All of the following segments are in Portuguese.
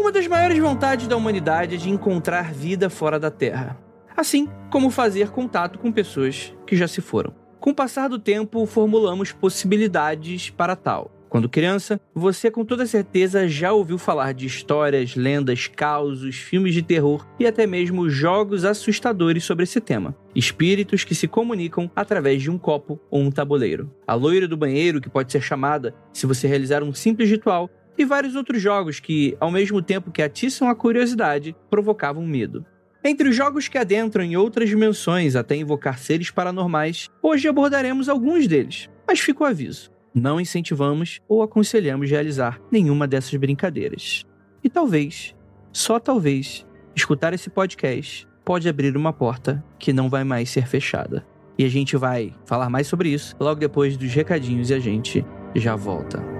Uma das maiores vontades da humanidade é de encontrar vida fora da Terra. Assim como fazer contato com pessoas que já se foram. Com o passar do tempo, formulamos possibilidades para tal. Quando criança, você com toda certeza já ouviu falar de histórias, lendas, causos, filmes de terror e até mesmo jogos assustadores sobre esse tema. Espíritos que se comunicam através de um copo ou um tabuleiro. A loira do banheiro, que pode ser chamada se você realizar um simples ritual, e vários outros jogos que, ao mesmo tempo que atiçam a curiosidade, provocavam medo. Entre os jogos que adentram em outras dimensões até invocar seres paranormais, hoje abordaremos alguns deles, mas fica o aviso não incentivamos ou aconselhamos realizar nenhuma dessas brincadeiras. E talvez, só talvez, escutar esse podcast pode abrir uma porta que não vai mais ser fechada. E a gente vai falar mais sobre isso logo depois dos recadinhos e a gente já volta.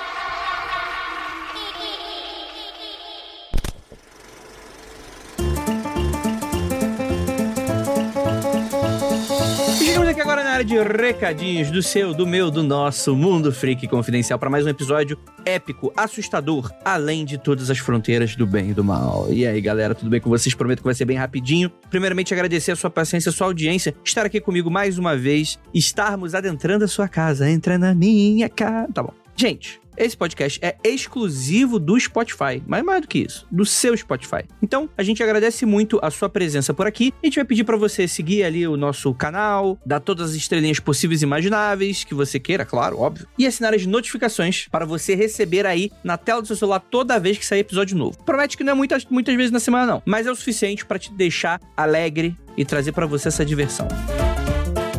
De recadinhos do seu, do meu, do nosso Mundo Freak Confidencial para mais um episódio épico, assustador, além de todas as fronteiras do bem e do mal. E aí, galera, tudo bem com vocês? Prometo que vai ser bem rapidinho. Primeiramente, agradecer a sua paciência, a sua audiência, estar aqui comigo mais uma vez, estarmos adentrando a sua casa. Entra na minha casa. Tá bom. Gente, esse podcast é exclusivo do Spotify, mas mais do que isso, do seu Spotify. Então, a gente agradece muito a sua presença por aqui. A gente vai pedir para você seguir ali o nosso canal, dar todas as estrelinhas possíveis e imagináveis que você queira, claro, óbvio, e assinar as notificações para você receber aí na tela do seu celular toda vez que sair episódio novo. Promete que não é muitas, muitas vezes na semana não, mas é o suficiente para te deixar alegre e trazer para você essa diversão.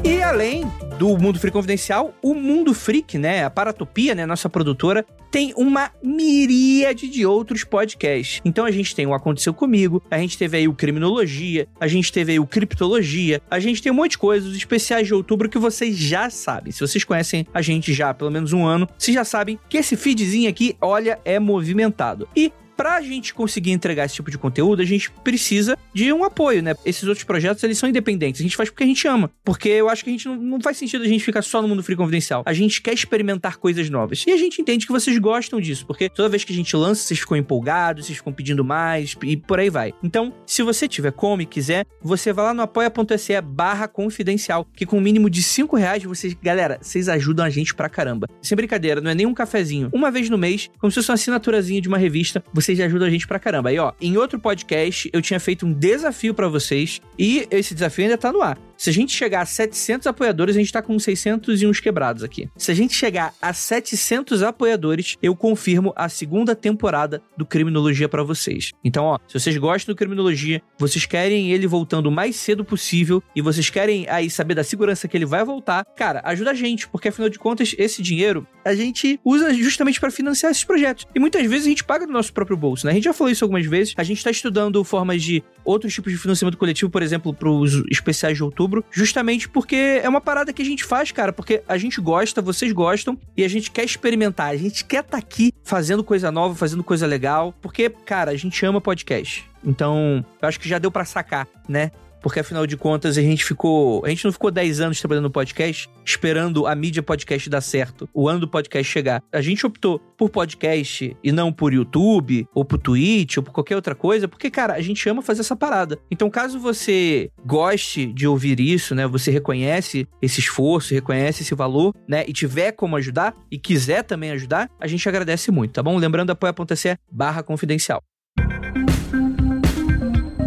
E além do Mundo Freak Confidencial, o Mundo Freak, né, a Paratopia, né, nossa produtora, tem uma miríade de outros podcasts. Então a gente tem o Aconteceu Comigo, a gente teve aí o Criminologia, a gente teve aí o Criptologia, a gente tem um monte de coisas, os especiais de outubro que vocês já sabem. Se vocês conhecem a gente já há pelo menos um ano, vocês já sabem que esse feedzinho aqui, olha, é movimentado. E Pra gente conseguir entregar esse tipo de conteúdo, a gente precisa de um apoio, né? Esses outros projetos, eles são independentes. A gente faz porque a gente ama. Porque eu acho que a gente não, não faz sentido a gente ficar só no mundo free confidencial. A gente quer experimentar coisas novas. E a gente entende que vocês gostam disso, porque toda vez que a gente lança, vocês ficam empolgados, vocês ficam pedindo mais e por aí vai. Então, se você tiver como e quiser, você vai lá no apoia.se barra confidencial, que com um mínimo de 5 reais, vocês, galera, vocês ajudam a gente pra caramba. Sem brincadeira, não é nem um cafezinho. Uma vez no mês, como se fosse uma assinaturazinha de uma revista, vocês ajudam a gente pra caramba. Aí, ó, em outro podcast, eu tinha feito um desafio para vocês e esse desafio ainda tá no ar. Se a gente chegar a 700 apoiadores, a gente tá com 600 e uns quebrados aqui. Se a gente chegar a 700 apoiadores, eu confirmo a segunda temporada do Criminologia para vocês. Então, ó, se vocês gostam do Criminologia, vocês querem ele voltando o mais cedo possível e vocês querem aí saber da segurança que ele vai voltar, cara, ajuda a gente, porque afinal de contas, esse dinheiro a gente usa justamente para financiar esses projetos. E muitas vezes a gente paga do nosso próprio bolso, né? A gente já falou isso algumas vezes. A gente tá estudando formas de outros tipos de financiamento coletivo, por exemplo, pros especiais de outubro outubro, justamente porque é uma parada que a gente faz, cara, porque a gente gosta, vocês gostam e a gente quer experimentar, a gente quer estar tá aqui fazendo coisa nova, fazendo coisa legal, porque, cara, a gente ama podcast. Então, eu acho que já deu para sacar, né? Porque afinal de contas a gente ficou. A gente não ficou 10 anos trabalhando no podcast esperando a mídia podcast dar certo, o ano do podcast chegar. A gente optou por podcast e não por YouTube, ou por Twitch, ou por qualquer outra coisa, porque, cara, a gente ama fazer essa parada. Então, caso você goste de ouvir isso, né? Você reconhece esse esforço, reconhece esse valor, né? E tiver como ajudar e quiser também ajudar, a gente agradece muito, tá bom? Lembrando apoia.se barra confidencial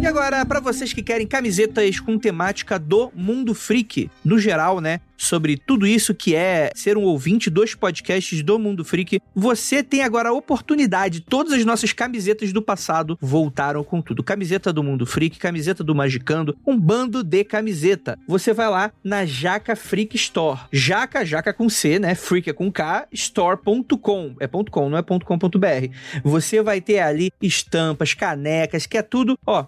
E agora, para vocês que querem camisetas com temática do mundo freak, no geral, né? Sobre tudo isso que é ser um ouvinte dos podcasts do Mundo Freak, você tem agora a oportunidade. Todas as nossas camisetas do passado voltaram com tudo. Camiseta do Mundo Freak, camiseta do Magicando, um bando de camiseta. Você vai lá na Jaca Freak Store. Jaca, jaca com C, né? Freak é com K, store.com. É .com, não é .com.br. Você vai ter ali estampas, canecas, que é tudo, ó,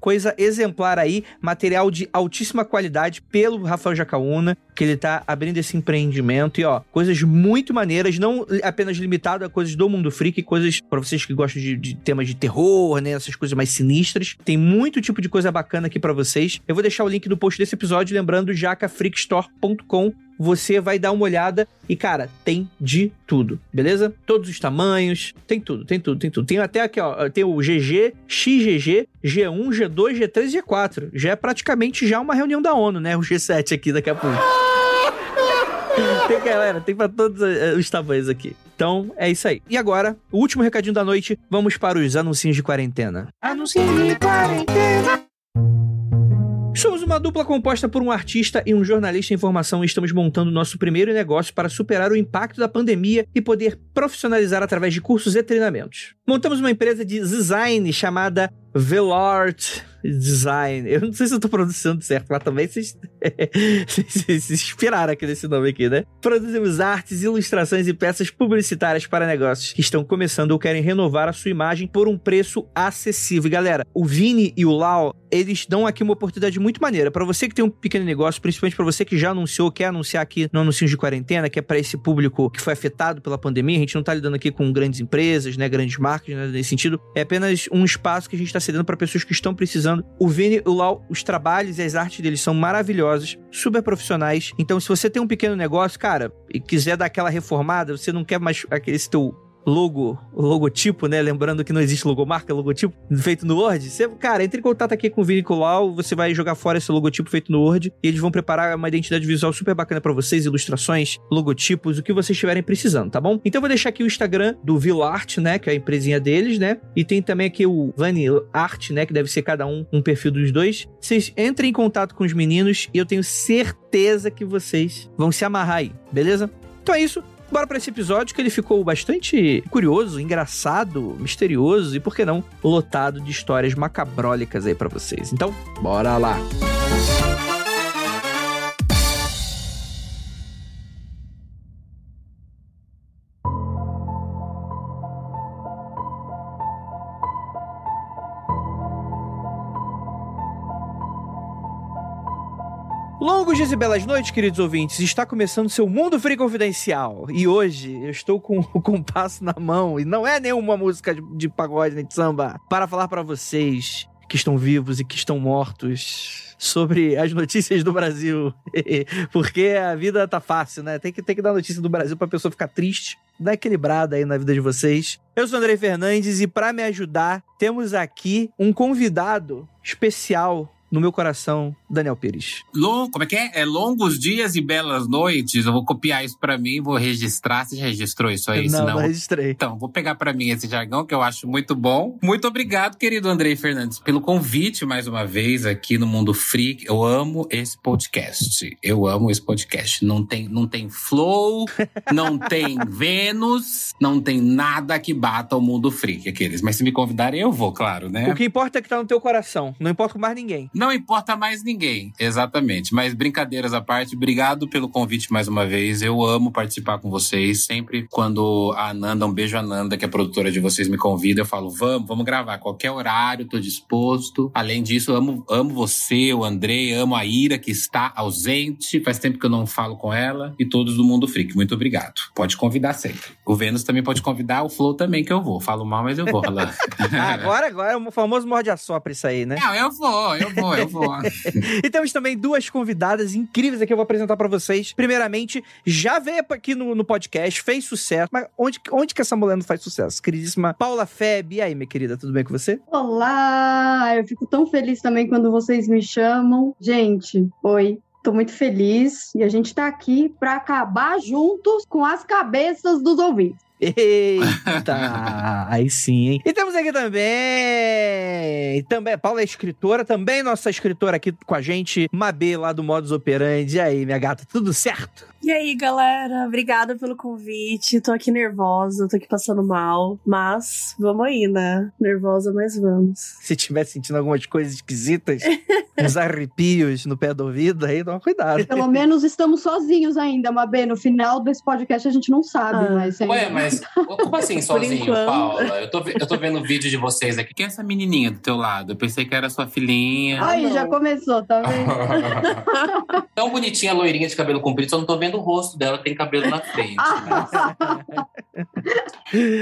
coisa exemplar aí, material de altíssima qualidade pelo Rafael Jacaúna, que ele tá abrindo esse empreendimento e ó, coisas muito maneiras, não apenas limitado a coisas do mundo freak, coisas para vocês que gostam de, de, temas de terror, né, essas coisas mais sinistras. Tem muito tipo de coisa bacana aqui para vocês. Eu vou deixar o link no post desse episódio, lembrando jacafreakstore.com você vai dar uma olhada e, cara, tem de tudo, beleza? Todos os tamanhos, tem tudo, tem tudo, tem tudo. Tem até aqui, ó, tem o GG, XGG, G1, G2, G3 e G4. Já é praticamente já uma reunião da ONU, né? O G7 aqui daqui a pouco. tem, galera, tem pra todos eh, os tamanhos aqui. Então, é isso aí. E agora, o último recadinho da noite, vamos para os anuncinhos de quarentena. Anuncinhos de quarentena. Somos uma dupla composta por um artista e um jornalista em formação e estamos montando nosso primeiro negócio para superar o impacto da pandemia e poder profissionalizar através de cursos e treinamentos. Montamos uma empresa de design chamada Velart Design. Eu não sei se eu tô pronunciando certo, mas também vocês, se inspiraram aqui nesse nome aqui, né? Produzimos artes, ilustrações e peças publicitárias para negócios que estão começando ou querem renovar a sua imagem por um preço acessível. E galera, o Vini e o Lau, eles dão aqui uma oportunidade muito maneira. para você que tem um pequeno negócio, principalmente para você que já anunciou, quer anunciar aqui no Anúncios de Quarentena, que é para esse público que foi afetado pela pandemia. A gente não tá lidando aqui com grandes empresas, né? Grandes marcas, né? Nesse sentido. É apenas um espaço que a gente tá cedendo para pessoas que estão precisando. O Vini o Lau, os trabalhos e as artes deles são maravilhosos, super profissionais. Então, se você tem um pequeno negócio, cara, e quiser dar aquela reformada, você não quer mais aquele teu logo, logotipo, né? Lembrando que não existe logomarca, logotipo feito no Word. Você, cara, entre em contato aqui com o Vini Colau, você vai jogar fora esse logotipo feito no Word e eles vão preparar uma identidade visual super bacana para vocês, ilustrações, logotipos, o que vocês estiverem precisando, tá bom? Então eu vou deixar aqui o Instagram do Vilart, né, que é a empresinha deles, né? E tem também aqui o Vani Art, né, que deve ser cada um um perfil dos dois. Vocês entrem em contato com os meninos e eu tenho certeza que vocês vão se amarrar aí, beleza? Então é isso. Bora para esse episódio que ele ficou bastante curioso, engraçado, misterioso e, por que não, lotado de histórias macabrólicas aí para vocês. Então, bora lá! Música Longos dias e belas noites, queridos ouvintes. Está começando seu Mundo Free Confidencial. E hoje eu estou com o compasso na mão, e não é nenhuma música de, de pagode nem de samba, para falar para vocês que estão vivos e que estão mortos sobre as notícias do Brasil. Porque a vida tá fácil, né? Tem que, tem que dar notícia do Brasil pra pessoa ficar triste, dar equilibrada aí na vida de vocês. Eu sou André Fernandes e para me ajudar, temos aqui um convidado especial no meu coração, Daniel Pires. Long, como é que é? É longos dias e belas noites. Eu vou copiar isso para mim, vou registrar. Você já registrou isso aí? Não, não, não registrei. Então, vou pegar para mim esse jargão que eu acho muito bom. Muito obrigado, querido Andrei Fernandes, pelo convite mais uma vez aqui no Mundo Freak. Eu amo esse podcast. Eu amo esse podcast. Não tem, não tem flow, não tem Vênus, não tem nada que bata o Mundo Freak, aqueles. Mas se me convidarem, eu vou, claro, né? O que importa é que tá no teu coração. Não importa com mais ninguém. Não importa mais ninguém, exatamente. Mas brincadeiras à parte, obrigado pelo convite mais uma vez. Eu amo participar com vocês. Sempre quando a Ananda, um beijo Ananda, que é a produtora de vocês, me convida, eu falo, vamos, vamos gravar. Qualquer horário, tô disposto. Além disso, amo, amo você, o Andrei, amo a Ira, que está ausente. Faz tempo que eu não falo com ela. E todos do Mundo Freak. Muito obrigado. Pode convidar sempre. O Vênus também pode convidar, o Flow também, que eu vou. Falo mal, mas eu vou. agora, agora é o famoso morde a sopra isso aí, né? Não, eu vou, eu vou eu vou. e temos também duas convidadas incríveis aqui que eu vou apresentar para vocês. Primeiramente, já veio aqui no, no podcast, fez sucesso. Mas onde, onde que essa mulher não faz sucesso? Queridíssima Paula Feb. E aí, minha querida, tudo bem com você? Olá! Eu fico tão feliz também quando vocês me chamam. Gente, oi. Tô muito feliz e a gente tá aqui para acabar juntos com as cabeças dos ouvintes. Eita! aí sim, hein? E temos aqui também. Também, Paula é escritora, também nossa escritora aqui com a gente, Mabê, lá do Modus Operandi. E aí, minha gata, tudo certo? E aí, galera, obrigada pelo convite. Tô aqui nervosa, tô aqui passando mal, mas vamos aí, né? Nervosa, mas vamos. Se tiver sentindo algumas coisas esquisitas, uns arrepios no pé do ouvido, aí toma cuidado. Pelo menos estamos sozinhos ainda, Mabê. No final desse podcast a gente não sabe, Ah. mas... Ué, mas como assim sozinho, enquanto. Paula? Eu tô, eu tô vendo o vídeo de vocês aqui. Quem é essa menininha do teu lado? Eu pensei que era sua filhinha. Aí, não. já começou, tá vendo? Tão bonitinha, loirinha de cabelo comprido, só não tô vendo o rosto dela, tem cabelo na frente. né?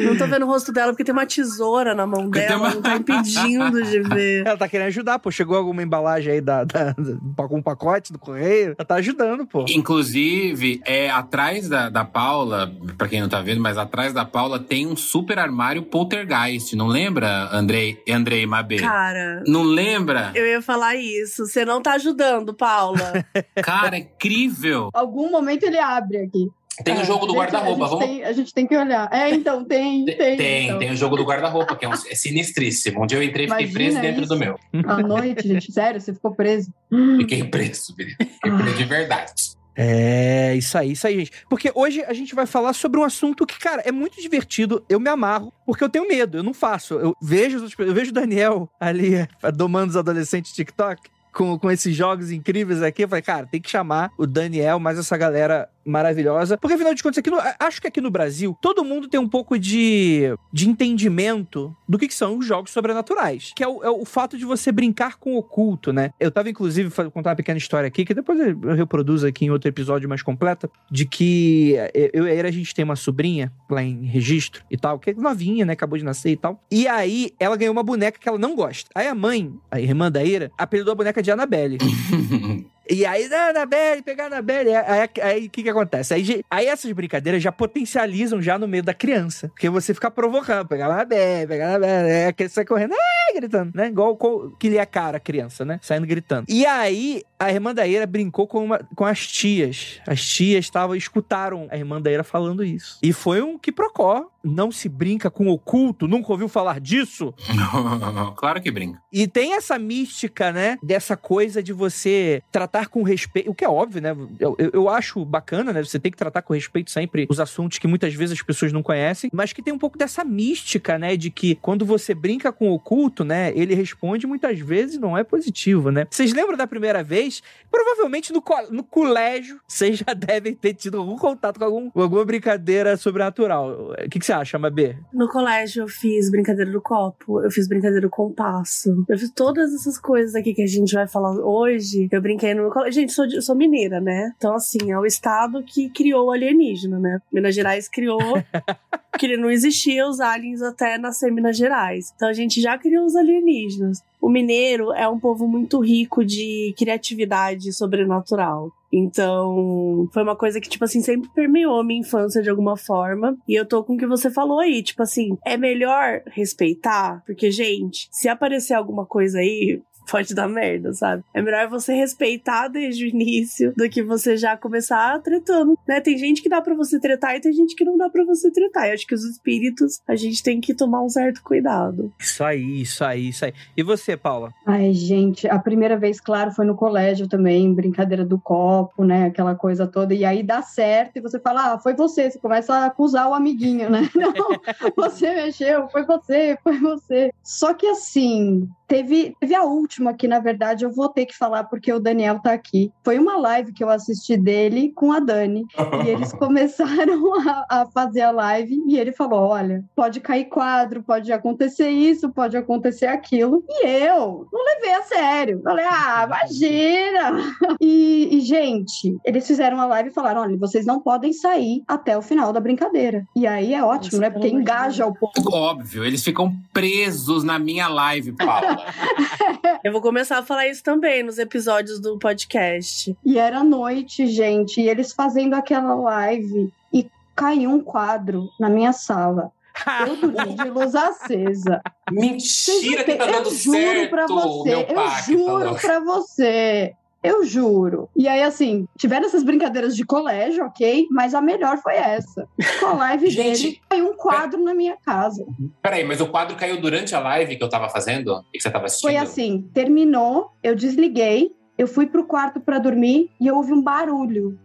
Não tô vendo o rosto dela porque tem uma tesoura na mão dela, uma- não tá impedindo de ver. Ela tá querendo ajudar, pô. Chegou alguma embalagem aí da, da, da- com um pacote do correio. Ela tá ajudando, pô. Inclusive, é, atrás da, da Paula, pra quem não tá vendo, mas atrás da Paula tem um super armário poltergeist. Não lembra, Andrei, Andrei Mabê? Cara, Não lembra? eu ia falar isso. Você não tá ajudando, Paula. Cara, é incrível. Algum momento ele abre aqui. Tem o jogo do guarda-roupa, a gente vamos. tem- A gente tem que olhar. É, então, tem, tem. Tem, tem, então. o jogo do guarda-roupa, que é, um, é sinistríssimo. Um dia eu entrei e fiquei Imagina preso dentro isso. do meu. À noite, gente. Sério, você ficou preso. Fiquei preso. Fiquei preso de verdade. É, isso aí, isso aí, gente. Porque hoje a gente vai falar sobre um assunto que, cara, é muito divertido. Eu me amarro, porque eu tenho medo, eu não faço. Eu vejo, eu vejo o Daniel ali domando os adolescentes TikTok. Com, com esses jogos incríveis aqui, eu falei, cara, tem que chamar o Daniel, mais essa galera maravilhosa. Porque, afinal de contas, aqui no- acho que aqui no Brasil, todo mundo tem um pouco de, de entendimento do que, que são os jogos sobrenaturais. Que é o, é o fato de você brincar com o oculto, né? Eu tava, inclusive, fa- contar uma pequena história aqui, que depois eu reproduzo aqui em outro episódio mais completa, de que eh, eu e a Ira, a gente tem uma sobrinha lá em registro e tal, que é novinha, né? Acabou de nascer e tal. E aí, ela ganhou uma boneca que ela não gosta. Aí a mãe, a irmã da Ira, apelidou a boneca de Annabelle. E aí, ah, Anabelle, pegar a Anabelle. Aí aí, o que que acontece? Aí, aí essas brincadeiras já potencializam já no meio da criança. Porque você fica provocando, pegar a Anabelle, pegar a Anabelle. É que sai correndo, ai, gritando, né? Igual que lhe é cara a criança, né? Saindo gritando. E aí, a irmã da Eira brincou com, uma- com as tias. As tias estavam, escutaram a irmã da Eira falando isso. E foi um que procó. Não se brinca com oculto, nunca ouviu falar disso? claro que brinca. E tem essa mística, né? Dessa coisa de você tratar com respeito. O que é óbvio, né? Eu, eu, acho bacana, né? Você tem que tratar com respeito sempre os assuntos que muitas vezes as pessoas não conhecem, mas que tem um pouco dessa mística, né? De que quando você brinca com o oculto, né? Ele responde muitas vezes não é positivo, né? Vocês lembram da primeira vez? Provavelmente no, co- no colégio vocês já devem ter tido algum contato com, algum, alguma brincadeira sobrenatural. O que, que você acha, Mabê? No colégio eu fiz brincadeira do copo, eu fiz brincadeira do compasso, eu fiz todas essas coisas aqui que a gente vai falar hoje. Eu brinquei no meu colégio. Gente, sou, de- sou mineira, né? Então, assim, é o estado que criou o alienígena, né? Minas Gerais criou. que não existia os aliens até nascer em Minas Gerais. Então a gente já criou os alienígenas. O mineiro é um povo muito rico de criatividade sobrenatural. Então, foi uma coisa que, tipo assim, sempre permeou a minha infância de alguma forma. E eu tô com o que você falou aí. Tipo assim, é melhor respeitar, porque, gente, se aparecer alguma coisa aí. Pode dar merda, sabe? É melhor você respeitar desde o início do que você já começar tretando, né? Tem gente que dá pra você tretar e tem gente que não dá pra você tretar. Eu acho que os espíritos, a gente tem que tomar um certo cuidado. Isso aí, isso aí, isso aí. E você, Paula? Ai, gente, a primeira vez, claro, foi no colégio também, brincadeira do copo, né? Aquela coisa toda. E aí dá certo e você fala, ah, foi você. Você começa a acusar o amiguinho, né? Não, você mexeu, foi você, foi você. Só que assim, teve, teve a última que, na verdade, eu vou ter que falar porque o Daniel tá aqui. Foi uma live que eu assisti dele com a Dani. E eles começaram a, a fazer a live e ele falou: olha, pode cair quadro, pode acontecer isso, pode acontecer aquilo. E eu não levei a sério. Falei, ah, imagina! E, e, gente, eles fizeram a live e falaram: olha, vocês não podem sair até o final da brincadeira. E aí é ótimo, Nossa, né? Porque engaja o povo. Óbvio, eles ficam presos na minha live, Paula. Eu vou começar a falar isso também nos episódios do podcast. E era noite, gente, e eles fazendo aquela live e caiu um quadro na minha sala. Eu dormi de luz acesa. Mentira que tá dando eu juro certo, pra você, eu pacto. juro pra você. Eu juro. E aí, assim, tiveram essas brincadeiras de colégio, ok? Mas a melhor foi essa. Com a live Gente, dele, caiu um quadro na minha casa. Peraí, mas o quadro caiu durante a live que eu tava fazendo? E que você tava assistindo? Foi assim, terminou, eu desliguei, eu fui pro quarto pra dormir e eu ouvi um barulho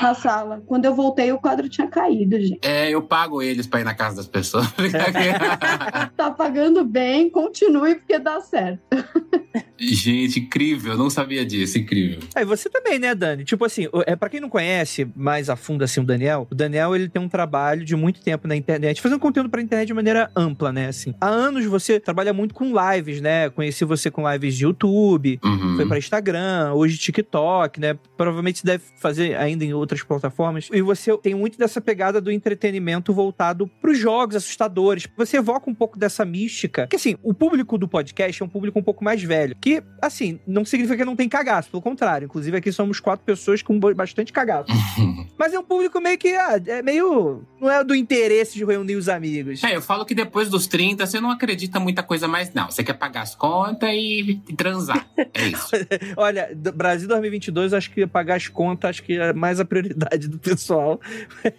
na sala. Quando eu voltei, o quadro tinha caído, gente. É, eu pago eles pra ir na casa das pessoas. Tá pagando bem, continue porque dá certo. Gente, incrível. Eu não sabia disso. Incrível. Aí você também, né, Dani? Tipo assim, é para quem não conhece mais a fundo assim o Daniel, o Daniel ele tem um trabalho de muito tempo na internet, fazendo conteúdo pra internet de maneira ampla, né, assim. Há anos você trabalha muito com lives, né? Conheci você com lives de YouTube, Uhum. foi pra Instagram, hoje TikTok, né? Provavelmente você deve fazer ainda em outras plataformas. E você tem muito dessa pegada do entretenimento voltado pros jogos assustadores. Você evoca um pouco dessa mística. Que assim, o público do podcast é um público um pouco mais velho. Que, assim, não significa que não tem cagaço, pelo contrário. Inclusive, aqui somos quatro pessoas com bastante cagaço. Mas é um público meio que. ah, é meio. Não é do interesse de reunir os amigos. É, eu falo que depois dos 30 você não acredita muita coisa mais, não. Você quer pagar as contas e, e transar. É isso. Olha, Brasil 2022, acho que pagar as contas, acho que é mais a prioridade do pessoal.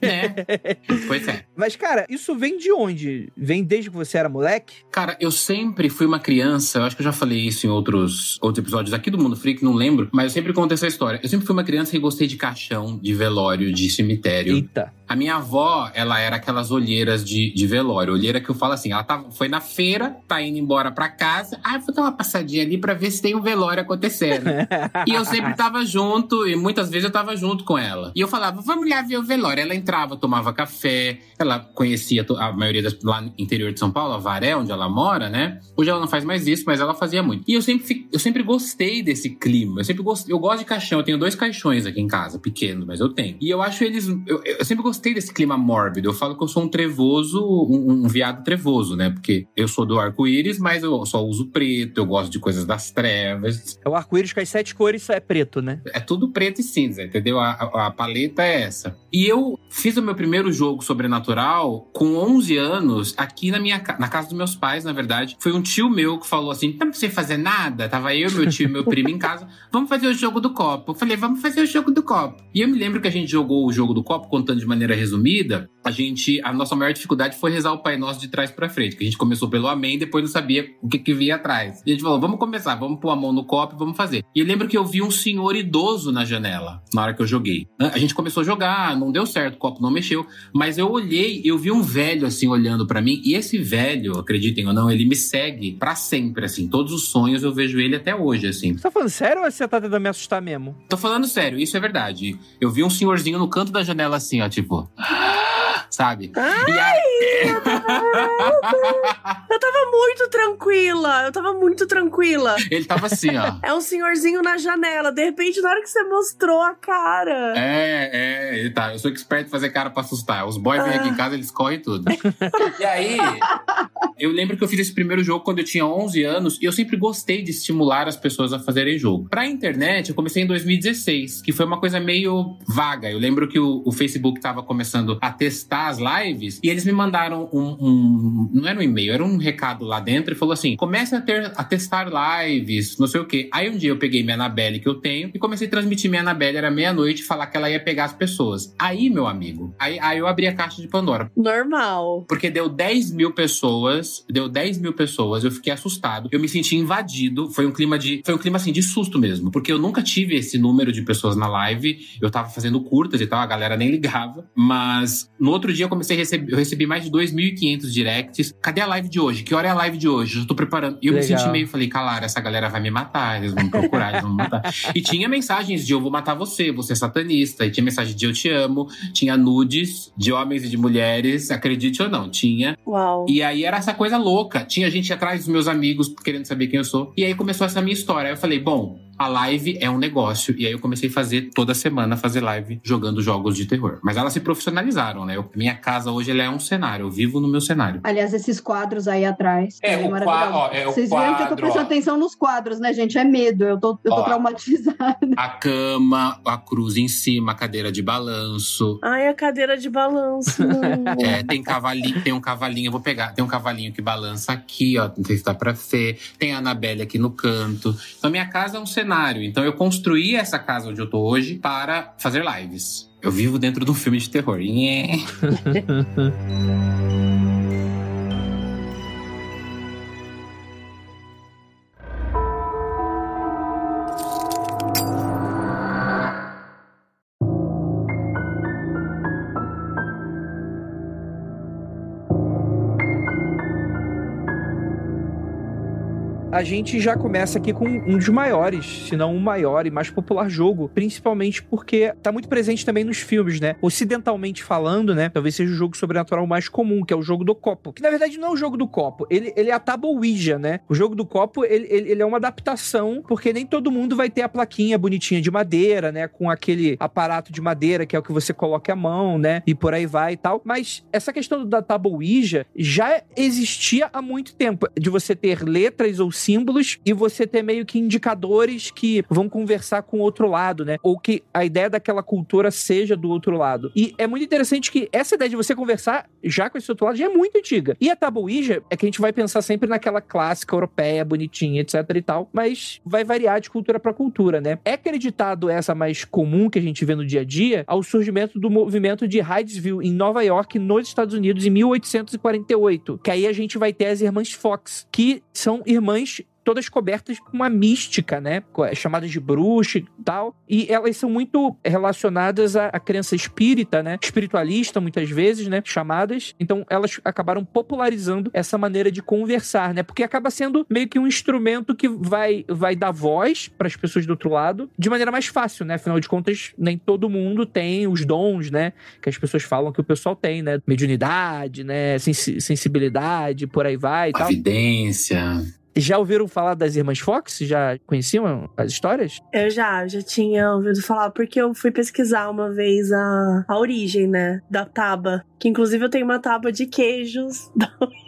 né? Pois é. Mas, cara, isso vem de onde? Vem desde que você era moleque? Cara, eu sempre fui uma criança, eu acho que eu já falei isso em outros, outros episódios aqui do Mundo Freak, não lembro, mas eu sempre conto essa história. Eu sempre fui uma criança que gostei de caixão, de velório, de cemitério. Eita. A minha avó, ela era aquelas olheiras de, de velório. Olheira que eu falo assim, ela tava, foi na feira, tá indo embora pra casa. Ah, vou dar uma passadinha ali pra ver se tem um velório acontecendo. e eu sempre tava junto, e muitas vezes eu tava junto com ela. E eu falava, vamos lá ver o velório. Ela entrava, tomava café, ela conhecia a maioria das, lá no interior de São Paulo, a Varé, onde ela mora, né? Hoje ela não faz mais isso, mas ela fazia muito. E eu sempre, eu sempre gostei desse clima. Eu sempre gostei, eu gosto de caixão. Eu tenho dois caixões aqui em casa, pequenos, mas eu tenho. E eu acho eles. Eu, eu sempre gostei desse clima mórbido. Eu falo que eu sou um trevoso, um, um viado trevoso, né? Porque eu sou do arco-íris, mas eu só uso preto, eu gosto de coisas das trevas. É o arco-íris com as sete cores, só é preto, né? É tudo preto e cinza, entendeu? A, a, a paleta é essa. E eu fiz o meu primeiro jogo sobrenatural com 11 anos aqui na minha na casa dos meus pais, na verdade. Foi um tio meu que falou assim: não precisa fazer nada. Tava eu, meu tio e meu primo em casa. Vamos fazer o jogo do copo. Eu falei, vamos fazer o jogo do copo. E eu me lembro que a gente jogou o jogo do copo, contando de maneira resumida. A gente, a nossa maior dificuldade foi rezar o Pai Nosso de trás pra frente. Que a gente começou pelo Amém, depois não sabia o que, que vinha atrás. E a gente falou, vamos começar, vamos pôr a mão no copo e vamos fazer. E eu lembro que eu vi um senhor idoso na janela, na hora que eu joguei. A gente começou a jogar, não deu certo, o copo não mexeu. Mas eu olhei, eu vi um velho assim olhando pra mim. E esse velho, acreditem ou não, ele me segue pra sempre, assim. Todos os sonhos eu vejo ele até hoje, assim. Você tá falando sério ou você tá tentando me assustar mesmo? Tô falando sério, isso é verdade. Eu vi um senhorzinho no canto da janela assim, ó, tipo. Sabe? E aí... Eu tava muito tranquila, eu tava muito tranquila. Ele tava assim, ó. É um senhorzinho na janela. De repente, na hora que você mostrou a cara. É, é, ele tá. Eu sou expert em fazer cara pra assustar. Os boys vêm aqui em casa, eles correm tudo. e aí, eu lembro que eu fiz esse primeiro jogo quando eu tinha 11 anos e eu sempre gostei de estimular as pessoas a fazerem jogo. Pra internet, eu comecei em 2016, que foi uma coisa meio vaga. Eu lembro que o, o Facebook tava começando a testar as lives e eles me mandaram um, um- não era um e-mail, era um recado lá dentro e falou assim: comece a, ter, a testar lives, não sei o quê. Aí um dia eu peguei minha Anabelle que eu tenho e comecei a transmitir minha Anabelle, era meia-noite, falar que ela ia pegar as pessoas. Aí, meu amigo, aí, aí eu abri a caixa de Pandora. Normal. Porque deu 10 mil pessoas, deu 10 mil pessoas, eu fiquei assustado. Eu me senti invadido. Foi um clima de. Foi um clima assim de susto mesmo. Porque eu nunca tive esse número de pessoas na live. Eu tava fazendo curtas e tal, a galera nem ligava. Mas no outro dia eu comecei a receber. Eu recebi mais de 2.500 directs. Cadê a live de hoje? Que hora é a live de hoje? Eu tô preparando. E eu me Legal. senti meio, falei, calara, essa galera vai me matar, eles vão me procurar, eles vão me matar. E tinha mensagens de eu vou matar você, você é satanista. E tinha mensagem de eu te amo. Tinha nudes de homens e de mulheres, acredite ou não, tinha. Uau. E aí era essa coisa louca. Tinha gente atrás dos meus amigos querendo saber quem eu sou. E aí começou essa minha história. Aí eu falei, bom, a live é um negócio. E aí eu comecei a fazer toda semana fazer live jogando jogos de terror. Mas elas se profissionalizaram, né? Eu- minha casa hoje ela é um cenário. Eu vivo no meu cenário. Aliás, esses quadros aí atrás. É, também o qua- ó, é o Vocês viram que eu tô quadro, prestando ó. atenção nos quadros, né, gente? É medo. Eu tô, eu tô Ó. traumatizada. A cama, a cruz em cima, a cadeira de balanço. Ai, a cadeira de balanço. É, tem cavalinho, tem um cavalinho, eu vou pegar, tem um cavalinho que balança aqui, ó, não sei se dá pra ver. Tem a Anabelle aqui no canto. Então minha casa é um cenário cenário. Então eu construí essa casa onde eu tô hoje para fazer lives. Eu vivo dentro de um filme de terror. Yeah. a gente já começa aqui com um dos maiores, se não o maior e mais popular jogo, principalmente porque tá muito presente também nos filmes, né? Ocidentalmente falando, né? Talvez seja o jogo sobrenatural mais comum, que é o jogo do copo. Que na verdade não é o jogo do copo, ele, ele é a tábua né? O jogo do copo, ele, ele, ele é uma adaptação, porque nem todo mundo vai ter a plaquinha bonitinha de madeira, né? Com aquele aparato de madeira que é o que você coloca a mão, né? E por aí vai e tal. Mas essa questão da tábua já existia há muito tempo, de você ter letras ou símbolos e você ter meio que indicadores que vão conversar com o outro lado, né? Ou que a ideia daquela cultura seja do outro lado. E é muito interessante que essa ideia de você conversar já com esse outro lado já é muito antiga. E a Tabuija é que a gente vai pensar sempre naquela clássica europeia, bonitinha, etc e tal, mas vai variar de cultura para cultura, né? É acreditado essa mais comum que a gente vê no dia a dia ao surgimento do movimento de Hydesville em Nova York, nos Estados Unidos, em 1848. Que aí a gente vai ter as irmãs Fox, que são irmãs todas cobertas com uma mística, né? Chamadas de bruxa e tal. E elas são muito relacionadas à, à crença espírita, né? Espiritualista, muitas vezes, né? Chamadas. Então, elas acabaram popularizando essa maneira de conversar, né? Porque acaba sendo meio que um instrumento que vai, vai dar voz para as pessoas do outro lado de maneira mais fácil, né? Afinal de contas, nem todo mundo tem os dons, né? Que as pessoas falam que o pessoal tem, né? Mediunidade, né? Sens sensibilidade, por aí vai e tal. Evidência. Já ouviram falar das Irmãs Fox? Já conheciam as histórias? Eu já, já tinha ouvido falar, porque eu fui pesquisar uma vez a, a origem, né, da taba. Que inclusive eu tenho uma taba de queijos da origem.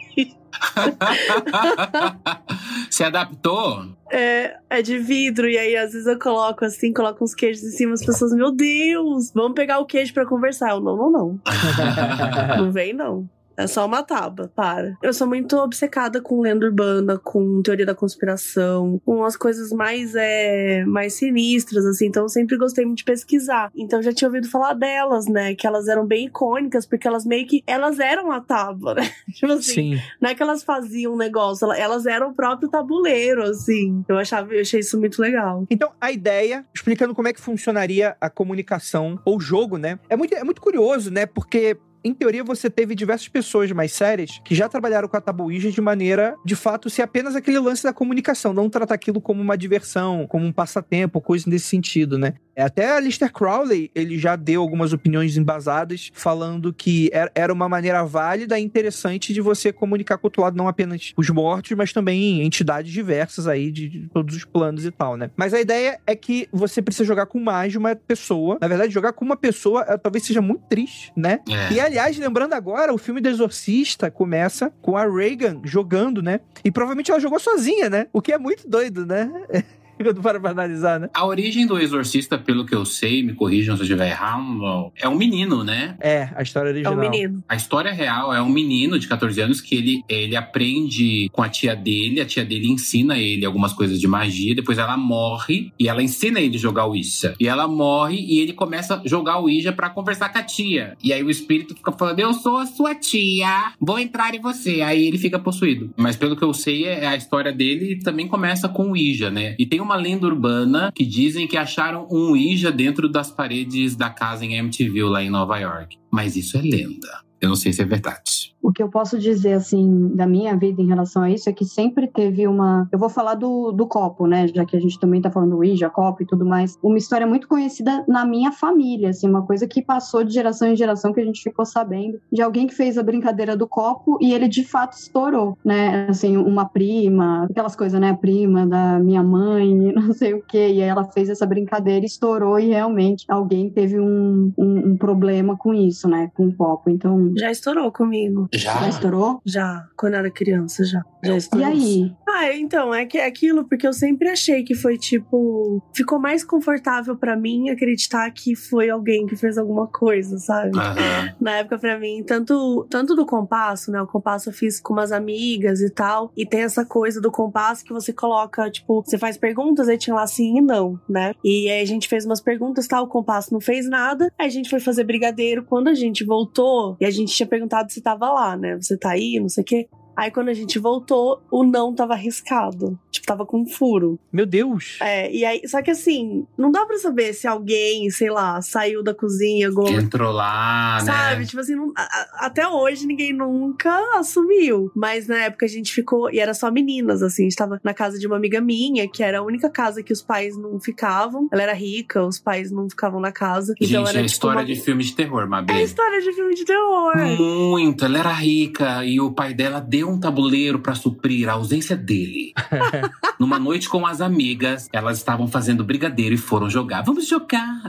Se adaptou? É, é de vidro, e aí às vezes eu coloco assim, coloco uns queijos em cima, as pessoas, meu Deus, vamos pegar o queijo para conversar. Eu, não, não, não. não vem, não. É só uma tábua, para. Eu sou muito obcecada com lenda urbana, com teoria da conspiração, com as coisas mais, é, mais sinistras, assim. Então eu sempre gostei muito de pesquisar. Então eu já tinha ouvido falar delas, né? Que elas eram bem icônicas, porque elas meio que. Elas eram a tábua, né? tipo assim. Sim. Não é que elas faziam um negócio, elas eram o próprio tabuleiro, assim. Eu achava, eu achei isso muito legal. Então, a ideia, explicando como é que funcionaria a comunicação ou jogo, né? É muito, é muito curioso, né? Porque em teoria, você teve diversas pessoas mais sérias que já trabalharam com a tabuíja de maneira, de fato, ser apenas aquele lance da comunicação, não tratar aquilo como uma diversão, como um passatempo, coisa nesse sentido, né? Até a Lister Crowley, ele já deu algumas opiniões embasadas, falando que era uma maneira válida e interessante de você comunicar com o outro lado, não apenas os mortos, mas também entidades diversas aí de, de todos os planos e tal, né? Mas a ideia é que você precisa jogar com mais de uma pessoa. Na verdade, jogar com uma pessoa eh, talvez seja muito triste, né? É. E aliás, lembrando agora, o filme do Exorcista começa com a Reagan jogando, né? E provavelmente ela jogou sozinha, né? O que é muito doido, né? Quando para pra analisar, né? A origem do Exorcista, pelo que eu sei, me corrijam se eu estiver errado, é um menino, né? É, a história É original. um menino. A história real é um menino de 14 anos que ele, ele aprende com a tia dele, a tia dele ensina ele algumas coisas de magia, depois ela morre e ela ensina ele a jogar o Ouija. E ela morre e ele começa a jogar o Ouija pra conversar com a tia. E aí o espírito fica falando: Eu sou a sua tia, vou entrar em você. Aí ele fica possuído. Mas pelo que eu sei, é a história dele também começa com o Ouija, né? E tem uma lenda urbana que dizem que acharam um Ouija dentro das paredes da casa em Amityville, lá em Nova York. Mas isso é lenda. Eu não sei se é verdade. O que eu posso dizer, assim, da minha vida em relação a isso é que sempre teve uma. Eu vou falar do, do copo, né? Já que a gente também tá falando do Ouija, copo e tudo mais. Uma história muito conhecida na minha família, assim, uma coisa que passou de geração em geração que a gente ficou sabendo de alguém que fez a brincadeira do copo e ele de fato estourou, né? Assim, uma prima, aquelas coisas, né? Prima da minha mãe, não sei o quê. E aí ela fez essa brincadeira, estourou e realmente alguém teve um, um, um problema com isso, né? Com o copo. Então, Já estourou comigo. Já Já? estourou? Já. Quando eu era criança, já. Já estourou. E aí? Ah, então, é que é aquilo, porque eu sempre achei que foi tipo. Ficou mais confortável pra mim acreditar que foi alguém que fez alguma coisa, sabe? Aham. Na época, pra mim, tanto, tanto do compasso, né? O compasso eu fiz com umas amigas e tal. E tem essa coisa do compasso que você coloca, tipo, você faz perguntas, aí tinha lá sim e não, né? E aí a gente fez umas perguntas, tal, o compasso não fez nada. Aí a gente foi fazer brigadeiro. Quando a gente voltou, e a gente tinha perguntado se tava lá, né? Você tá aí, não sei o quê. Aí quando a gente voltou, o não tava arriscado. Tava com um furo. Meu Deus. É, e aí, só que assim, não dá pra saber se alguém, sei lá, saiu da cozinha, alguma Entrou lá, Sabe? né? Tipo assim, não- a- até hoje ninguém nunca assumiu. Mas na época a gente ficou. E era só meninas, assim. A gente tava na casa de uma amiga minha, que era a única casa que os pais não ficavam. Ela era rica, os pais não ficavam na casa. Então Gente, era é tipo. história uma- de filme de terror, Mabê. É história de filme de terror. Muito, ela era rica e o pai dela deu um tabuleiro pra suprir a ausência dele. Numa noite com as amigas, elas estavam fazendo brigadeiro e foram jogar. Vamos jogar!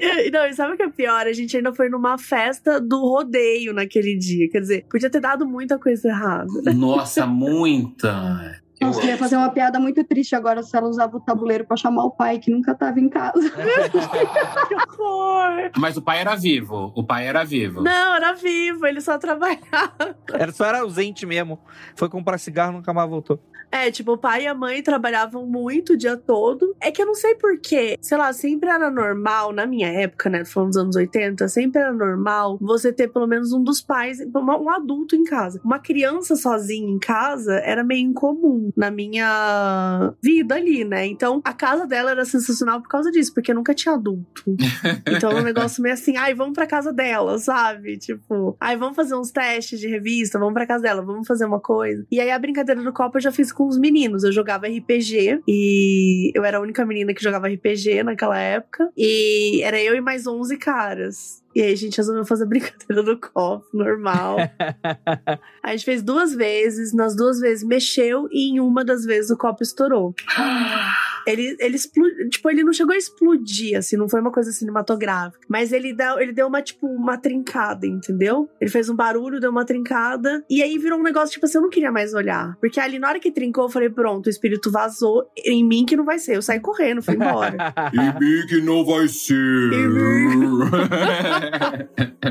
E, não, e sabe o que é pior? A gente ainda foi numa festa do rodeio naquele dia. Quer dizer, podia ter dado muita coisa errada. Nossa, muita! Eu Nossa, eu ia fazer uma piada muito triste agora se ela usava o tabuleiro pra chamar o pai que nunca tava em casa. Que horror! Mas o pai era vivo. O pai era vivo. Não, era vivo, ele só trabalhava. Era só era ausente mesmo. Foi comprar cigarro nunca mais voltou. É, tipo, o pai e a mãe trabalhavam muito o dia todo. É que eu não sei porquê. Sei lá, sempre era normal, na minha época, né? Falando dos anos 80, sempre era normal você ter pelo menos um dos pais, um adulto em casa. Uma criança sozinha em casa era meio incomum na minha vida ali, né? Então, a casa dela era sensacional por causa disso, porque nunca tinha adulto. Então, é um negócio meio assim, ai, vamos pra casa dela, sabe? Tipo, ai, vamos fazer uns testes de revista, vamos pra casa dela, vamos fazer uma coisa. E aí, a brincadeira do copo eu já fiz com os meninos. Eu jogava RPG e eu era a única menina que jogava RPG naquela época. E era eu e mais 11 caras. E aí a gente resolveu fazer a brincadeira do copo, normal. a gente fez duas vezes, nas duas vezes mexeu e em uma das vezes o copo estourou. Ele, ele explodiu, tipo, ele não chegou a explodir, assim, não foi uma coisa cinematográfica. Mas ele, dá, ele deu uma, tipo, uma trincada, entendeu? Ele fez um barulho, deu uma trincada. E aí virou um negócio, tipo assim, eu não queria mais olhar. Porque ali, na hora que trincou, eu falei, pronto, o espírito vazou. Em mim que não vai ser. Eu saí correndo, fui embora. E mim que não vai ser.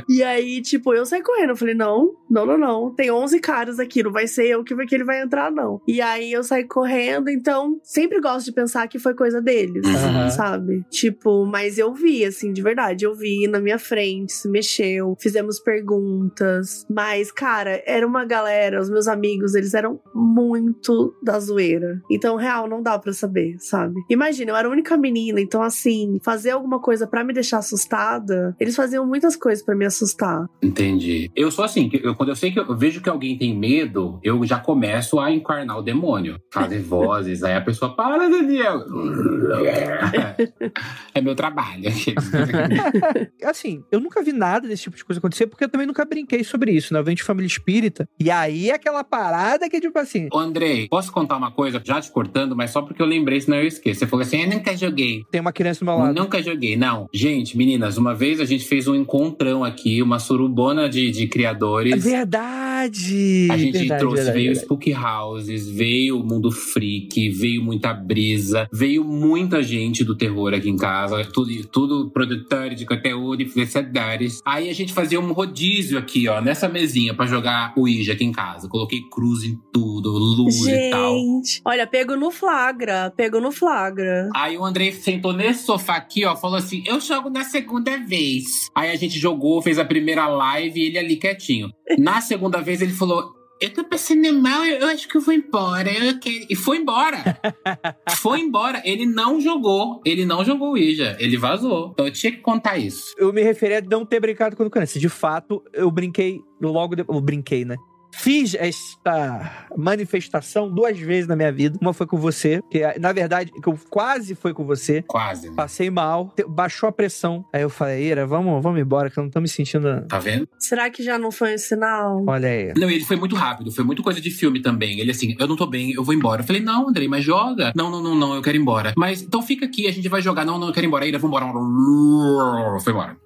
E aí, tipo, eu saí correndo. Eu falei, não, não, não, não. Tem 11 caras aqui, não vai ser eu que, que ele vai entrar, não. E aí eu saí correndo. Então, sempre gosto de pensar que foi coisa deles, Uhum. sabe? Tipo, mas eu vi, assim, de verdade. Eu vi na minha frente, se mexeu, fizemos perguntas. Mas, cara, era uma galera, os meus amigos, eles eram muito da zoeira. Então, real, não dá pra saber, sabe? Imagina, eu era a única menina, então, assim, fazer alguma coisa pra me deixar assustada, eles faziam muitas coisas pra me assustar. Entendi. Eu sou assim, eu, quando eu sei que eu vejo que alguém tem medo, eu já começo a encarnar o demônio. Fazer vozes, aí a pessoa para, Daniel. é meu trabalho. assim, eu nunca vi nada desse tipo de coisa acontecer, porque eu também nunca brinquei sobre isso, né? Eu venho de família espírita. E aí é aquela parada que, tipo assim. Ô, Andrei, posso contar uma coisa, já te cortando, mas só porque eu lembrei, senão eu esqueço. Você falou assim, eu nunca joguei. Tem uma criança do meu lado. Nunca joguei, não. Gente, meninas, uma vez a gente fez um encontrão aqui, uma surubona de, de criadores. Verdade! A gente verdade, trouxe, verdade, veio verdade. Spook Houses, veio o Mundo Freak, veio muita brisa, veio muita gente do terror aqui em casa, tudo, tudo produtores de conteúdo, influenciadores. Aí a gente fazia um rodízio aqui, ó, nessa mesinha pra jogar o Ouija aqui em casa. Coloquei cruz em tudo, luz e tal. Gente, olha, pego no flagra, pego no flagra. Aí o Andrei sentou nesse sofá aqui, ó, falou assim: Eu jogo na segunda vez. Aí a gente jogou, fez a primeira live e ele ali quietinho. Na segunda vez ele falou. Eu tô passando mal, eu acho que eu vou embora. Eu quero... E foi embora. foi embora. Ele não jogou. Ele não jogou o Ouija. Ele vazou. Então eu tinha que contar isso. Eu me referi a não ter brincado quando criança. De fato, eu brinquei logo depois. Eu brinquei, né? Fiz esta manifestação duas vezes na minha vida. Uma foi com você, que na verdade, que eu quase foi com você. Quase. né? Passei mal, baixou a pressão. Aí eu falei, Ira, vamos, vamos embora, que eu não tô me sentindo. Tá vendo? Será que já não foi um sinal? Olha aí. Não, ele foi muito rápido, foi muito coisa de filme também. Ele assim, eu não tô bem, eu vou embora. Eu falei, não, Andrei, mas joga. Não, não, não, não, eu quero ir embora. Mas então fica aqui, a gente vai jogar. Não, não, eu quero ir embora. Ira, vambora. Foi embora.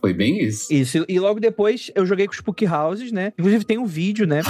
Foi bem isso. Isso, e logo depois eu joguei com os Spook Houses, né? Inclusive tem um vídeo, né?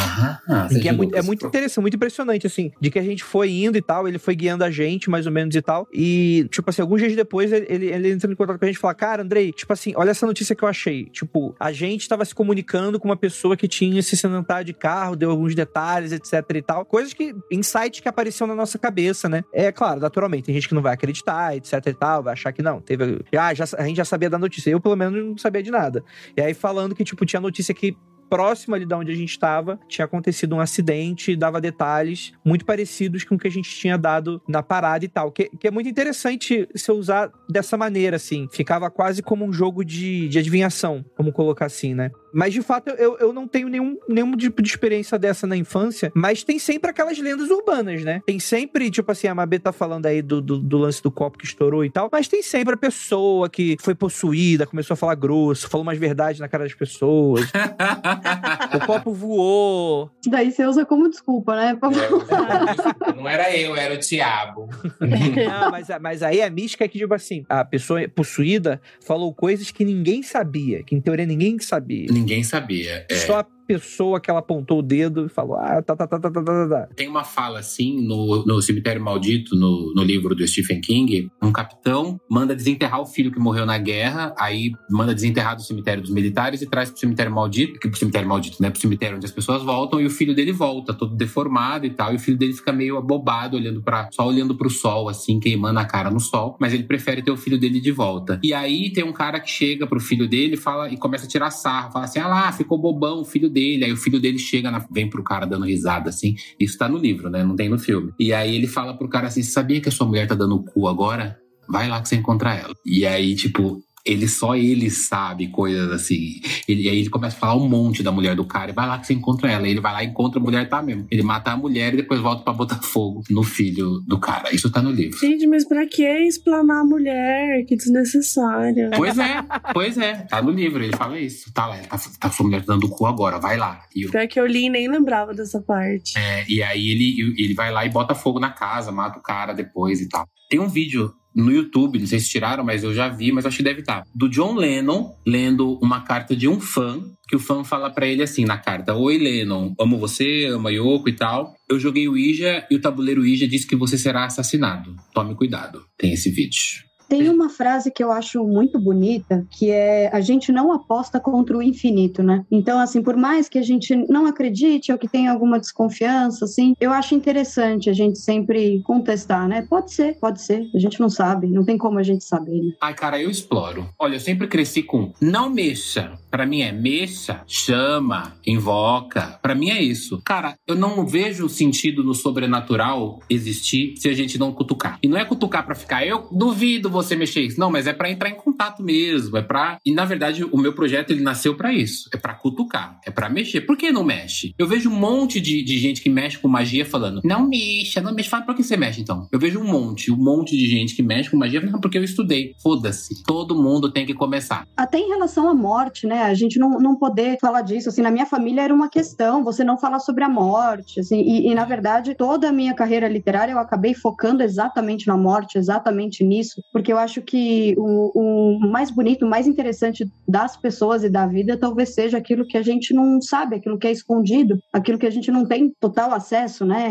Ah, que é muito, é muito interessante, muito impressionante, assim, de que a gente foi indo e tal, ele foi guiando a gente, mais ou menos e tal. E, tipo assim, alguns dias depois ele, ele, ele entra em contato com a gente e fala: Cara, Andrei, tipo assim, olha essa notícia que eu achei. Tipo, a gente tava se comunicando com uma pessoa que tinha esse cenário de carro, deu alguns detalhes, etc e tal. Coisas que, insights que apareciam na nossa cabeça, né? É claro, naturalmente, tem gente que não vai acreditar, etc e tal, vai achar que não. Teve. Ah, já, a gente já sabia da notícia. Eu, pelo menos, não sabia de nada. E aí, falando que, tipo, tinha notícia que próximo ali de onde a gente estava, tinha acontecido um acidente dava detalhes muito parecidos com o que a gente tinha dado na parada e tal. Que, que é muito interessante se usar dessa maneira, assim. Ficava quase como um jogo de, de adivinhação, vamos colocar assim, né? Mas de fato eu, eu não tenho nenhum, nenhum tipo de experiência dessa na infância, mas tem sempre aquelas lendas urbanas, né? Tem sempre, tipo assim, a Mabê tá falando aí do, do, do, lance do copo que estourou e tal, mas tem sempre a pessoa que foi possuída, começou a falar grosso, falou mais verdade na cara das pessoas. o copo voou. Isso daí você usa como desculpa, né? É, não era eu, era o diabo. não, mas, mas aí a mística é que, tipo assim, a pessoa possuída falou coisas que ninguém sabia, que em teoria ninguém sabia. Ninguém sabia. É. Só pessoa que ela apontou o dedo e falou: ah, tá, tá, tá, tá, tá, tá, tá. Tem uma fala assim no, no Cemitério Maldito, no, no livro do Stephen King: um capitão manda desenterrar o filho que morreu na guerra, aí manda desenterrar do cemitério dos militares e traz pro cemitério maldito, que pro cemitério maldito, né? Pro cemitério onde as pessoas voltam, e o filho dele volta, todo deformado e tal, e o filho dele fica meio abobado, olhando para só olhando pro sol, assim, queimando a cara no sol, mas ele prefere ter o filho dele de volta. E aí tem um cara que chega pro filho dele fala, e começa a tirar sarro, fala assim: ah lá, ficou bobão o filho dele. Aí o filho dele chega, na, vem pro cara dando risada, assim. Isso tá no livro, né? Não tem no filme. E aí ele fala pro cara assim: sabia que a sua mulher tá dando cu agora? Vai lá que você encontra ela. E aí, tipo, ele só ele sabe coisas assim. Ele, aí ele começa a falar um monte da mulher do cara e vai lá que você encontra ela. Ele vai lá e encontra a mulher, tá mesmo. Ele mata a mulher e depois volta para botar fogo no filho do cara. Isso tá no livro. Gente, mas pra que explanar a mulher? Que desnecessário. Pois é, pois é. Tá no livro, ele fala isso. Tá lá, tá, tá sua mulher dando o cu agora, vai lá. E eu... Pior que eu li e nem lembrava dessa parte. É, e aí ele, ele vai lá e bota fogo na casa, mata o cara depois e tal. Tem um vídeo no YouTube, não sei se tiraram, mas eu já vi, mas acho que deve estar. Do John Lennon lendo uma carta de um fã, que o fã fala para ele assim na carta: Oi, Lennon, amo você, amo Yoko e tal. Eu joguei o Ouija e o tabuleiro Ouija disse que você será assassinado. Tome cuidado. Tem esse vídeo. Tem uma frase que eu acho muito bonita, que é a gente não aposta contra o infinito, né? Então, assim, por mais que a gente não acredite ou que tenha alguma desconfiança, assim, eu acho interessante a gente sempre contestar, né? Pode ser, pode ser. A gente não sabe, não tem como a gente saber. Né? Ai, cara, eu exploro. Olha, eu sempre cresci com não mexa. Para mim é mexa, chama, invoca. Para mim é isso. Cara, eu não vejo sentido no sobrenatural existir se a gente não cutucar. E não é cutucar para ficar, eu duvido você mexer isso. Não, mas é para entrar em contato mesmo, é para E na verdade, o meu projeto ele nasceu para isso, é para cutucar, é para mexer. Por que não mexe? Eu vejo um monte de, de gente que mexe com magia falando: "Não mexa, não mexa". Fala por que você mexe então? Eu vejo um monte, um monte de gente que mexe com magia, não, porque eu estudei. Foda-se. Todo mundo tem que começar. Até em relação à morte, né? A gente não, não poder falar disso, assim, na minha família era uma questão, você não falar sobre a morte, assim, e, e na verdade toda a minha carreira literária eu acabei focando exatamente na morte, exatamente nisso, porque porque eu acho que o, o, mais bonito, o mais interessante das pessoas e da vida talvez seja aquilo que a gente não sabe, aquilo que é escondido, aquilo que a gente não tem total acesso, né?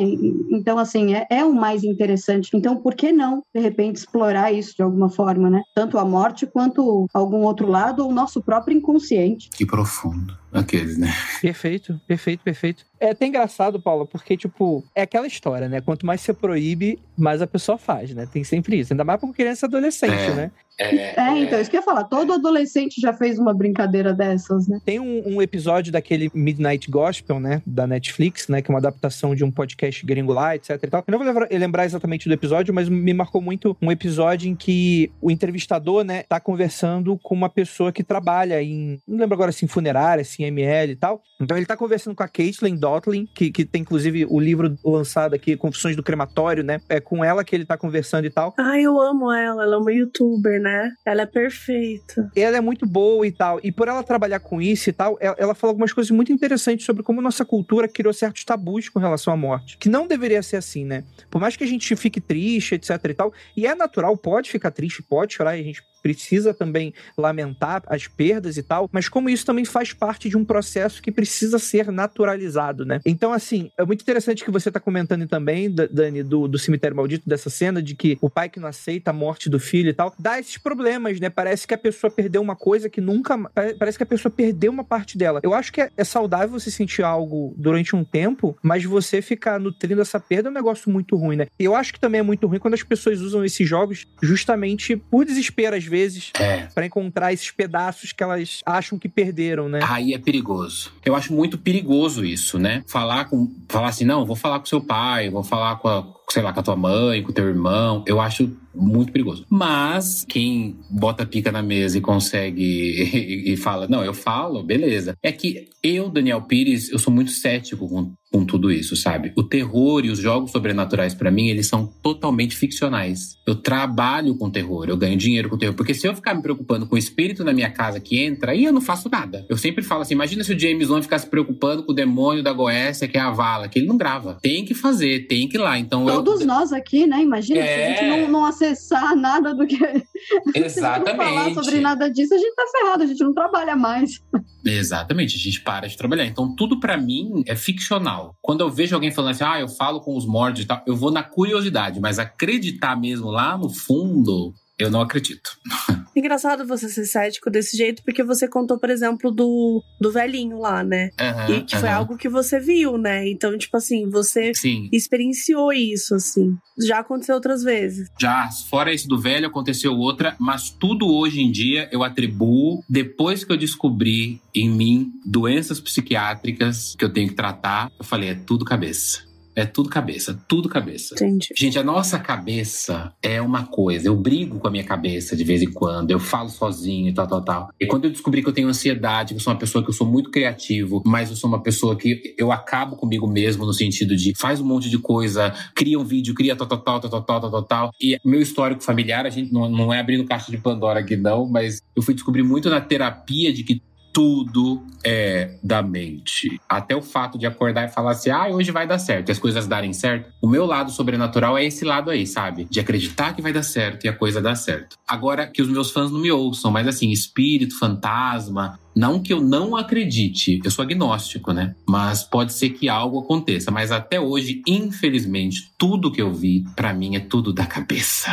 Então, assim, é, é o mais interessante. Então, por que não, de repente, explorar isso de alguma forma, né? Tanto a morte quanto algum outro lado ou o nosso próprio inconsciente. Que profundo. Aqueles, né? Perfeito, perfeito, perfeito. É até engraçado, Paulo, porque, tipo, é aquela história, né? Quanto mais você proíbe, mais a pessoa faz, né? Tem sempre isso. Ainda mais com criança e adolescente, é. né? É, é, então, isso que eu ia falar. Todo adolescente já fez uma brincadeira dessas, né? Tem um, um, episódio daquele Midnight Gospel, né? Da Netflix, né? Que é uma adaptação de um podcast gringo lá, etc e tal. Eu não vou lembrar, lembrar exatamente do episódio, mas me marcou muito um episódio em que o entrevistador, né? Tá conversando com uma pessoa que trabalha em... Não lembro agora, assim, funerária, assim, ML e tal. Então ele tá conversando com a Caitlin Dotlin, que, que tem, inclusive, o livro lançado aqui, Confissões do Crematório, né? É com ela que ele tá conversando e tal. Ai, eu amo ela. Ela é uma youtuber, né? Ela é perfeita. Ela é muito boa e tal. E por ela trabalhar com isso e tal, ela, ela falou algumas coisas muito interessantes sobre como nossa cultura criou certos tabus com relação à morte. Que não deveria ser assim, né? Por mais que a gente fique triste, etc e tal. E é natural, pode ficar triste, pode chorar, e a gente precisa também lamentar as perdas e tal, mas como isso também faz parte de um processo que precisa ser naturalizado, né? Então, assim, é muito interessante que você tá comentando também, Dani, do, do cemitério maldito, dessa cena de que o pai que não aceita a morte do filho e tal, dá esses problemas, né? Parece que a pessoa perdeu uma coisa que nunca. Parece que a pessoa perdeu uma parte dela. Eu acho que é, é saudável você sentir algo durante um tempo, mas você ficar nutrindo essa perda é um negócio muito ruim, né? E eu acho que também é muito ruim quando as pessoas usam esses jogos justamente por desespero, às vezes, É. para encontrar esses pedaços que elas acham que perderam, né? Aí é perigoso. Eu acho muito perigoso isso, né? Falar com. Falar assim, não, vou falar com seu pai, vou falar com a, sei lá, com a tua mãe, com o teu irmão. Eu acho muito perigoso. Mas quem bota pica na mesa e consegue e, e fala, não, eu falo, beleza. É que eu, Daniel Pires, eu sou muito cético com, com tudo isso, sabe? O terror e os jogos sobrenaturais, para mim, eles são totalmente ficcionais. Eu trabalho com terror, eu ganho dinheiro com terror. Porque se eu ficar me preocupando com o espírito na minha casa que entra, aí eu não faço nada. Eu sempre falo assim: imagina se o James Wan ficasse preocupando com o demônio da Goécia, que é a Vala, que ele não grava. Tem que fazer, tem que ir lá. Então eu. Todos nós aqui, né? Imagina se a É. gente não, não acessar nada do que. Se a gente não Exatamente. falar sobre nada disso, a gente tá ferrado, a gente não trabalha mais. Exatamente, a gente para de trabalhar. Então, tudo pra mim é ficcional. Quando eu vejo alguém falando assim, ah, eu falo com os mortos e tal, eu vou na curiosidade, mas acreditar mesmo lá no fundo, eu não acredito. Engraçado você ser cético desse jeito, porque você contou, por exemplo, do, do velhinho lá, né? Aham, e que foi algo que você viu, né? Então, tipo assim, você Sim. experienciou isso, assim. Já aconteceu outras vezes. Já, fora isso do velho, aconteceu outra, mas tudo hoje em dia eu atribuo, depois que eu descobri em mim doenças psiquiátricas que eu tenho que tratar, eu falei, é tudo cabeça. É tudo cabeça, tudo cabeça. Entendi. Gente, a nossa cabeça é uma coisa. Eu brigo com a minha cabeça de vez em quando, eu falo sozinho e tal, tal, tal. E quando eu descobri que eu tenho ansiedade, que eu sou uma pessoa que eu sou muito criativo, mas eu sou uma pessoa que eu acabo comigo mesmo no sentido de faz um monte de coisa, cria um vídeo, cria tal, tal, tal, tal, tal, tal, tal, tal. E meu histórico familiar, a gente não, não é abrindo caixa de Pandora aqui não, mas eu fui descobrir muito na terapia de que tudo é da mente. Até o fato de acordar e falar assim, ah, hoje vai dar certo, e as coisas darem certo. O meu lado sobrenatural é esse lado aí, sabe? De acreditar que vai dar certo e a coisa dar certo. Agora, que os meus fãs não me ouçam, mas assim, espírito, fantasma, não que eu não acredite, eu sou agnóstico, né? Mas pode ser que algo aconteça. Mas até hoje, infelizmente, tudo que eu vi, pra mim, é tudo da cabeça.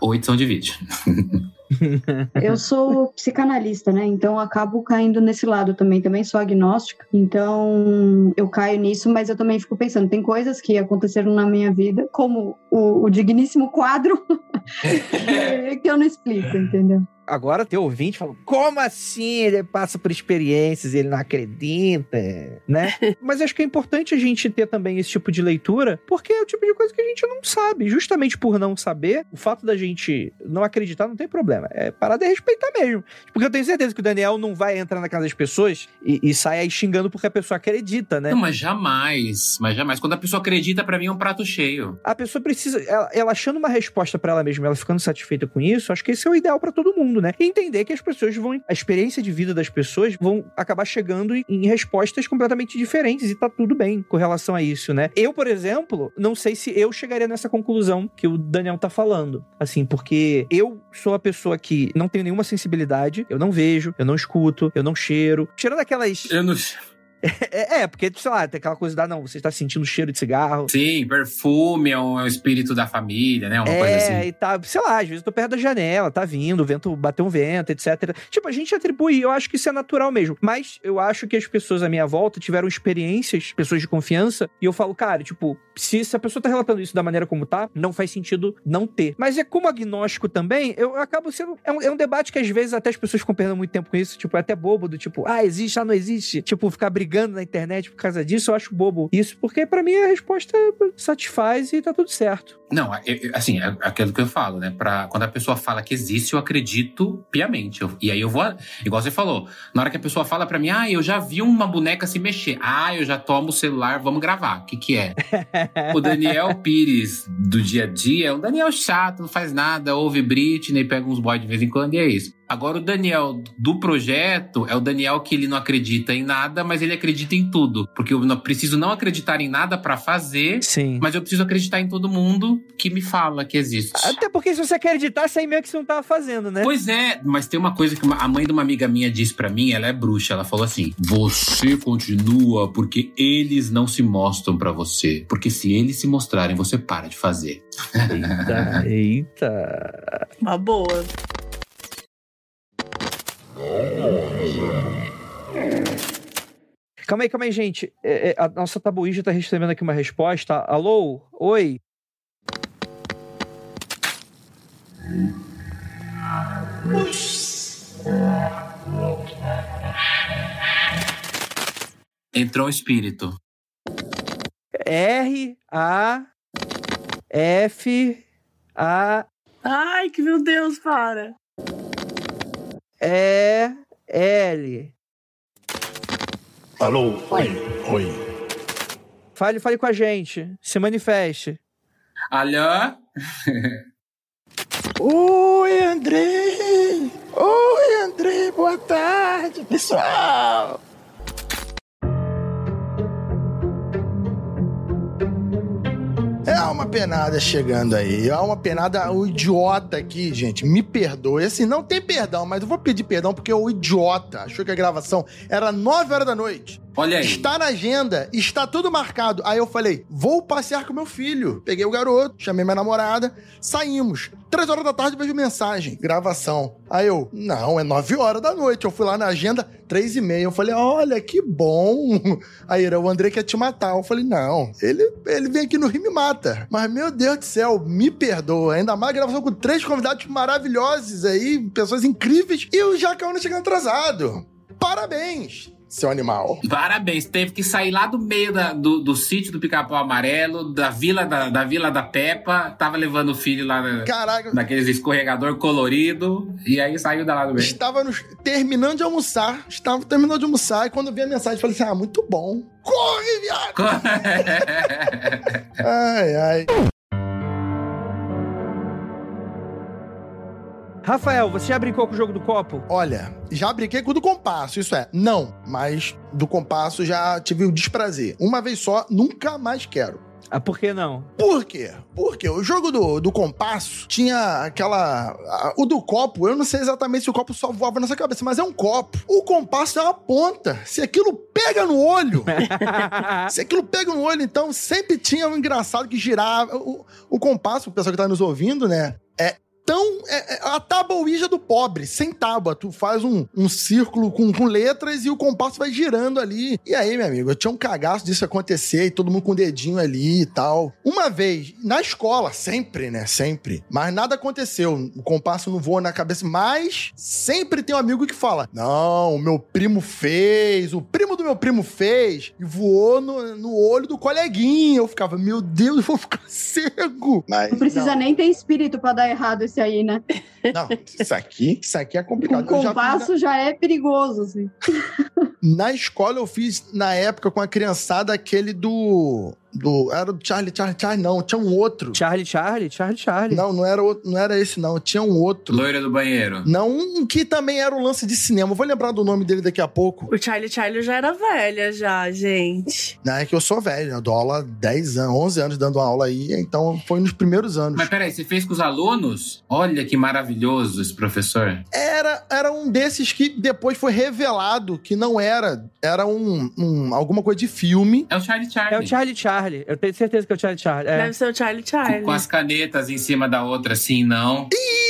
Ou edição de vídeo. Eu sou psicanalista, né? Então acabo caindo nesse lado também. Também sou agnóstica. Então eu caio nisso, mas eu também fico pensando, tem coisas que aconteceram na minha vida, como o, o digníssimo quadro, que eu não explico, entendeu? Agora teu ouvinte fala, como assim ele passa por experiências e ele não acredita, né? Mas acho que é importante a gente ter também esse tipo de leitura, porque é o tipo de coisa que a gente não sabe. Justamente por não saber, o fato da gente não acreditar não tem problema. É parar de respeitar mesmo. Porque eu tenho certeza que o Daniel não vai entrar na casa das pessoas e, e sai aí xingando porque a pessoa acredita, né? Não, mas jamais, mas jamais. Quando a pessoa acredita, pra mim é um prato cheio. A pessoa precisa, ela, ela achando uma resposta pra ela mesma, ela ficando satisfeita com isso, acho que esse é o ideal pra todo mundo, né? E entender que as pessoas vão, a experiência de vida das pessoas vão acabar chegando em, respostas completamente diferentes e tá tudo bem com relação a isso, né? Eu, por exemplo, não sei se eu chegaria nessa conclusão que o Daniel tá falando, assim, porque eu sou a pessoa que não tenho nenhuma sensibilidade, eu não vejo, eu não escuto, eu não cheiro. Tirando aquelas. Eu não. É, é, porque, sei lá, tem aquela coisa da, não, você está sentindo cheiro de cigarro. Sim, perfume é um, é um espírito da família, né? Uma é, coisa assim. e tá, sei lá, às vezes eu tô perto da janela, tá vindo, o vento bateu um vento, etc. Tipo, a gente atribui, eu acho que isso é natural mesmo. Mas eu acho que as pessoas à minha volta tiveram experiências, pessoas de confiança, e eu falo, cara, tipo, se, se a pessoa tá relatando isso da maneira como tá, não faz sentido não ter. Mas é como agnóstico também, eu acabo sendo. É um, é um debate que às vezes até as pessoas ficam perdendo muito tempo com isso, tipo, é até bobo, do tipo, ah, existe, ah, não existe. Tipo, ficar brigando na internet por causa disso, eu acho bobo. Isso porque pra mim a resposta satisfaz e tá tudo certo. Não, eu- eu- assim, é aquilo que eu falo, né? Pra, quando a pessoa fala que existe, eu acredito piamente. Eu- e aí eu vou. Igual você falou, na hora que a pessoa fala pra mim, ah, eu já vi uma boneca se mexer. Ah, eu já tomo o celular, vamos gravar. O que, que é? o Daniel Pires do dia a dia é um Daniel chato, não faz nada, ouve Britney, pega uns boys de vez em quando e é isso. Agora, o Daniel do projeto é o Daniel que ele não acredita em nada, mas ele acredita em tudo. Porque eu não preciso não acreditar em nada pra fazer, Sim. mas eu preciso acreditar em todo mundo que me fala que existe. Até porque se você acreditar, você meio que você não tava fazendo, né? Pois é, mas tem uma coisa que a mãe de uma amiga minha disse pra mim, ela é bruxa, ela falou assim: "Você continua porque eles não se mostram pra você, porque se eles se mostrarem, você para de fazer". Eita, eita. Uma boa. Calma aí, calma aí, gente. É, é, a nossa tabuíja tá recebendo aqui uma resposta. Alô? Oi? Entrou um espírito. R, A, F, A, Ai, que meu Deus, para. E, L. Alô? Oi. Oi. Fale, fale com a gente. Se manifeste. Alô? Oi, André! Oi, André! Boa tarde, pessoal! É uma penada chegando aí. É uma penada. O idiota aqui, gente, me perdoe. Assim, não tem perdão, mas eu vou pedir perdão porque o idiota achou que a gravação era 9 horas da noite. Olha aí. Está na agenda, está tudo marcado. Aí eu falei, vou passear com meu filho. Peguei o garoto, chamei minha namorada, saímos. Três horas da tarde vejo mensagem, gravação. Aí eu, não, é nove horas da noite. Eu fui lá na agenda, três e meia. Eu falei, olha, que bom. Aí era o André quer te matar. Eu falei, não, ele, ele vem aqui no Rio e me mata. Mas, meu Deus do céu, me perdoa. Ainda mais gravação com três convidados maravilhosos aí, pessoas incríveis. E o Jacaúna chegando atrasado. Parabéns, seu animal. Parabéns, teve que sair lá do meio da- do, do sítio do Pica-Pau Amarelo, da vila da, da Vila da Peppa, tava levando o filho lá na, Caraca, naqueles escorregador colorido, e aí saiu da lá do meio. Estava nos- terminando de almoçar. Estava terminando de almoçar. E quando vi a mensagem, falei assim: ah, muito bom. Corre, viado! Ai, ai. Rafael, você já brincou com o jogo do copo? Olha, já brinquei com o do compasso, isso é. Não, mas do compasso já tive o desprazer. Uma vez só, nunca mais quero. Ah, por que não? Por quê? Porque o jogo do, do compasso tinha aquela. a- o do copo, eu não sei exatamente se o copo só voava nessa cabeça, mas é um copo. O compasso é uma ponta. Se aquilo pega no olho. Se aquilo pega no olho, então sempre tinha um engraçado que girava. O, o compasso, o pessoal que tá nos ouvindo, né? É tão. É, é a tábua Ouija do pobre, sem tábua. Tu faz um, um círculo com, com letras e o compasso vai girando ali. E aí, meu amigo, eu tinha um cagaço disso acontecer e todo mundo com o dedinho ali e tal. Uma vez, na escola, sempre, né? Sempre. Mas nada aconteceu. O compasso não voa na cabeça. Mas sempre tem um amigo que fala: Não, o meu primo fez, o primo do meu primo fez e voou no, no olho do coleguinha. Eu ficava, meu Deus, eu vou ficar cego. Mas, Não precisa não, nem ter espírito pra dar errado esse aí, né? Não, isso aqui, isso aqui é O complicado. Eu já fiz compasso já é perigoso, assim. na, na escola eu fiz, na época, com a criançada, aquele do. Do era do Charlie, Charlie, Charlie, não. Tinha um outro. Charlie, Charlie, Charlie, Charlie. Não, não era, outro- não era esse, não. Tinha um outro. Loira do banheiro. Não, um que também era um lance de cinema. Eu vou lembrar do nome dele daqui a pouco. O Charlie Charlie já era velha, já, gente. Não, é que eu sou velho, eu dou aula há 10 anos, 11 anos dando aula aí, então foi nos primeiros anos. Mas peraí, você fez com os alunos? Olha que maravilhoso esse professor. Era, era um desses que depois foi revelado que não era, era um, um- alguma coisa de filme. É o Charlie Charlie. É o Charlie, Charlie. Eu tenho certeza que é o Charlie, Charlie. É. Deve ser o Charlie Com, Charlie. com as canetas em cima da outra, assim, não.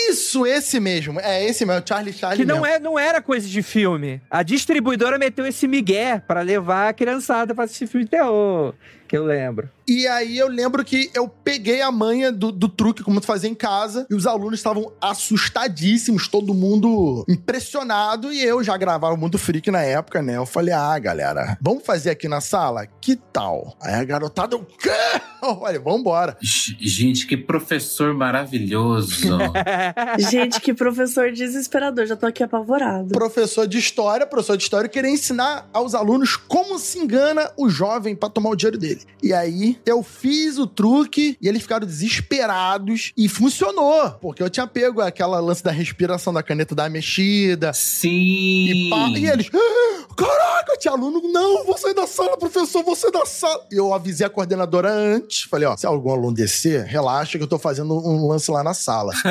Isso, esse mesmo. É esse mesmo, Charlie Charlie Que não, mesmo. é, não era coisa de filme. A distribuidora meteu esse migué pra levar a criançada pra assistir filme de terror. Que eu lembro. E aí eu lembro que eu peguei a manha do, do truque, como tu fazia em casa, e os alunos estavam assustadíssimos, todo mundo impressionado, e eu já gravava muito freak na época, né? Eu falei, ah, galera, vamos fazer aqui na sala? Que tal? Aí a garotada, o quê? Olha, vambora. Gente, que professor maravilhoso. Gente, que professor desesperador. Já tô aqui apavorado. Professor de história, professor de história, queria ensinar aos alunos como se engana o jovem pra tomar o dinheiro dele. E aí eu fiz o truque e eles ficaram desesperados e funcionou. Porque eu tinha pego aquela lance da respiração da caneta da mexida. Sim. E, pá, e eles. "Ah, Caraca, tinha aluno. Não, vou sair da sala, professor, vou sair da sala. E eu avisei a coordenadora antes. Falei, ó, se algum aluno descer, relaxa que eu tô fazendo um lance lá na sala.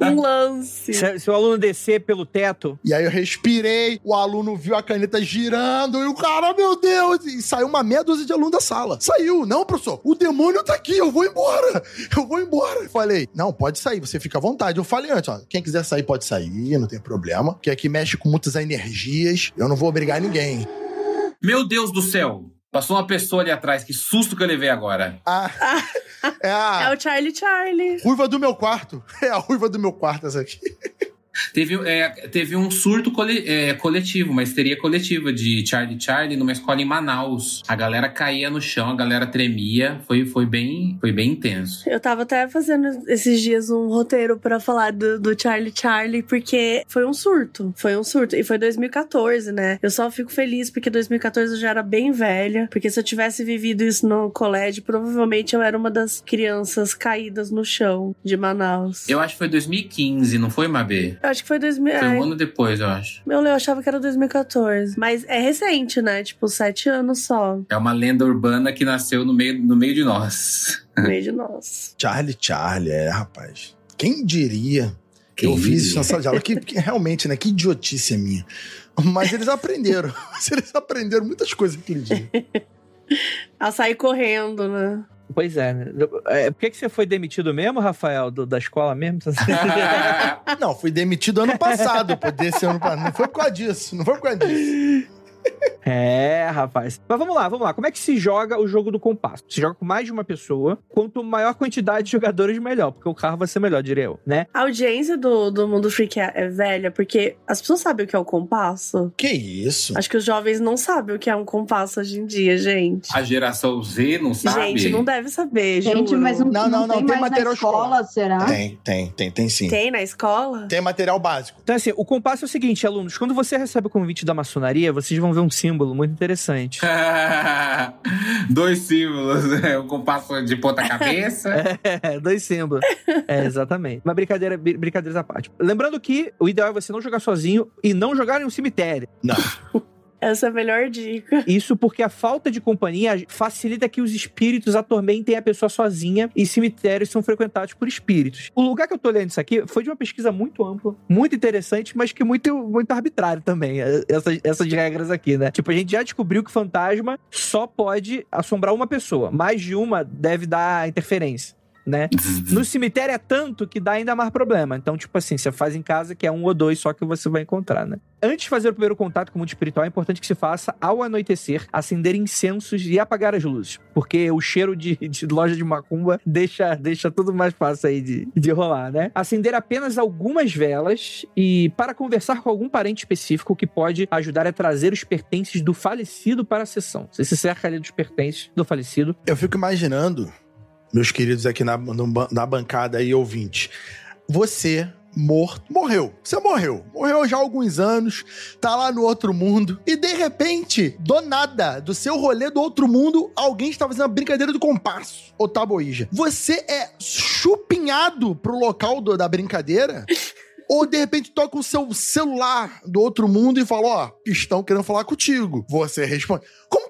Um lance. Se, se o aluno descer pelo teto, E aí eu respirei, o aluno viu a caneta girando, e o cara, meu Deus, e saiu uma meia dúzia de aluno da sala. Saiu, não, professor, o demônio tá aqui, eu vou embora, eu vou embora. Falei, não, pode sair, você fica à vontade. Eu falei antes, ó, quem quiser sair pode sair, não tem problema, porque aqui mexe com muitas energias, eu não vou obrigar ninguém. Meu Deus do céu. Passou uma pessoa ali atrás. Que susto que eu levei agora. Ah, é a É o Charlie Charlie. ruiva do meu quarto, é a ruiva do meu quarto essa aqui. Teve, é, teve um surto cole- é, coletivo, uma histeria coletiva de Charlie Charlie numa escola em Manaus. A galera caía no chão, a galera tremia. Foi, foi, bem, foi bem intenso. Eu tava até fazendo esses dias um roteiro pra falar do, do Charlie Charlie, porque foi um surto. Foi um surto. E foi 2014, né? Eu só fico feliz porque 2014 eu já era bem velha. Porque se eu tivesse vivido isso no colégio, provavelmente eu era uma das crianças caídas no chão de Manaus. Eu acho que foi 2015, não foi, Mabê? Eu acho que foi 2000. Foi um ano depois, eu acho. Meu, eu achava que era 2014. Mas é recente, né? Tipo, sete anos só. É uma lenda urbana que nasceu no meio, no meio de nós. No meio de nós. Charlie, Charlie, é, rapaz. Quem diria que eu fiz isso na sala de aula? Que, que realmente, né? Que idiotice é minha. Mas eles aprenderam. Mas eles aprenderam muitas coisas aquele dia. A sair correndo, né? Pois é, né? É, por que, que você foi demitido mesmo, Rafael, do- da escola mesmo? Não, fui demitido ano passado. Pô, desse ano passado. Não foi por causa disso. Não foi por causa disso. É, rapaz. Mas vamos lá, vamos lá. Como é que se joga o jogo do compasso? Se joga com mais de uma pessoa. Quanto maior quantidade de jogadores, melhor. Porque o carro vai ser melhor, diria eu, né? A audiência do, do Mundo Freak é, é velha, porque as pessoas sabem o que é o compasso. Que isso? Acho que os jovens não sabem o que é um compasso hoje em dia, gente. A geração Z não sabe? Gente, não deve saber, Gente, juro. mas não, Não, não, não, tem, tem mais material na escola, será? Tem, tem, tem, tem sim. Tem na escola? Tem material básico. Então, assim, o compasso é o seguinte, alunos. Quando você recebe o convite da maçonaria, vocês vão ver um símbolo muito interessante. Dois símbolos, né? O compasso de ponta cabeça. É, dois símbolos. É, exatamente. Uma brincadeira, br- brincadeiras à parte. Lembrando que o ideal é você não jogar sozinho e não jogar em um cemitério. Não. Essa é a melhor dica. Isso porque a falta de companhia facilita que os espíritos atormentem a pessoa sozinha e cemitérios são frequentados por espíritos. O lugar que eu tô lendo isso aqui foi de uma pesquisa muito ampla, muito interessante, mas que muito, muito arbitrário também, eh, essas, essas regras aqui, né? Tipo, a gente já descobriu que fantasma só pode assombrar uma pessoa. Mais de uma deve dar interferência. Né? No cemitério é tanto que dá ainda mais problema. Então, tipo assim, você faz em casa que é um ou dois só que você vai encontrar, né? Antes de fazer o primeiro contato com o mundo espiritual, é importante que se faça, ao anoitecer, acender incensos e apagar as luzes. Porque o cheiro de, de loja de macumba deixa, deixa tudo mais fácil aí de, de rolar, né? Acender apenas algumas velas e para conversar com algum parente específico que pode ajudar a trazer os pertences do falecido para a sessão. Você se cerca ali dos pertences do falecido. Eu fico imaginando, meus queridos aqui na, no na bancada aí, ouvinte, você morto, morreu. Você morreu. Morreu já há alguns anos, tá lá no outro mundo. E de repente, do nada, do seu rolê do outro mundo, alguém está fazendo uma brincadeira do compasso, ou taboíja. Você é chupinhado pro local do- da brincadeira? Ou de repente toca o seu celular do outro mundo e fala: Ó, estão querendo falar contigo. Você responde.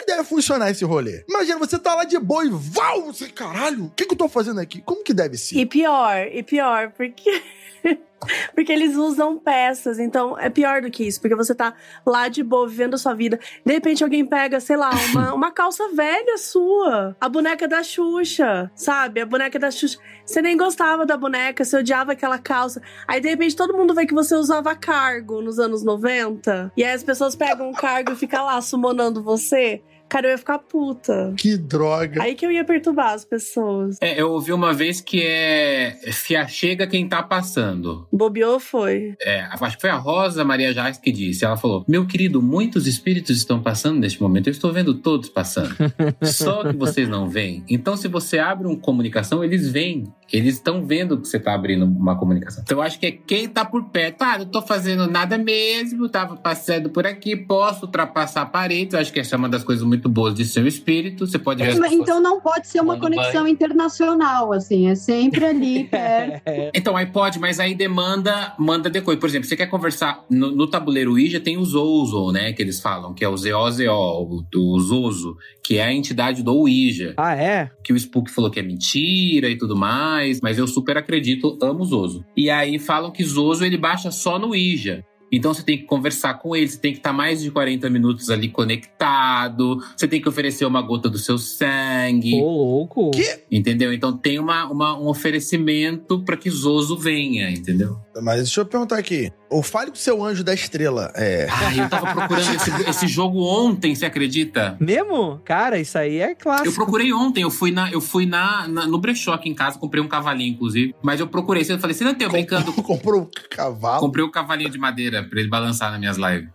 Que deve funcionar esse rolê? Imagina, você tá lá de boa e val! Você, caralho, o que, que eu tô fazendo aqui? Como que deve ser? E pior, e pior, porque. Porque eles usam peças, então é pior do que isso, porque você tá lá de boa, vivendo a sua vida. De repente alguém pega, sei lá, uma, uma calça velha sua, a boneca da Xuxa, sabe? A boneca da Xuxa. Você nem gostava da boneca, você odiava aquela calça. Aí de repente todo mundo vê que você usava cargo nos anos 90, e aí as pessoas pegam o cargo e ficam lá summonando você. Cara, eu ia ficar puta. Que droga. Aí que eu ia perturbar as pessoas. É, eu ouvi uma vez que é fia chega quem tá passando. Bobeou foi. É, acho que foi a Rosa Maria Jacques que disse. Ela falou: Meu querido, muitos espíritos estão passando neste momento. Eu estou vendo todos passando. Só que vocês não veem. Então, se você abre uma comunicação, eles vêm. Eles estão vendo que você tá abrindo uma comunicação. Então eu acho que é quem tá por perto. Ah, não tô fazendo nada mesmo, tava passando por aqui, posso ultrapassar paredes. Eu acho que essa é uma das coisas muito boas de seu espírito. Você pode ver Então não pode ser uma conexão internacional, assim, é sempre ali perto. Então, aí pode, mas aí demanda manda decoy. Por exemplo, você quer conversar no, no tabuleiro Ouija, tem o Zozo, né? Que eles falam, que é o ZOZO, o, o Zozo, que é a entidade do Ouija. Ah, é? Que o Spook falou que é mentira e tudo mais, mas eu super acredito, amo Zozo. E aí falam que Zozo ele baixa só no Ouija. Então você tem que conversar com ele, você tem que estar mais de 40 minutos ali conectado, você tem que oferecer uma gota do seu sangue. Ô, louco. Que? Entendeu? Então tem uma, uma- um oferecimento para que Zoso venha, entendeu? Mas deixa eu perguntar aqui. O Fale com seu anjo da estrela é. Ai, eu tava procurando esse, esse jogo ontem, você acredita? Mesmo? Cara, isso aí é clássico. Eu procurei ontem, eu fui, na, eu fui na, na- no brechó aqui em casa, comprei um cavalinho, inclusive. Mas eu procurei, eu falei, você não tem brincando? Comprou um cavalo. Comprei um cavalinho de madeira pra ele balançar nas minhas lives.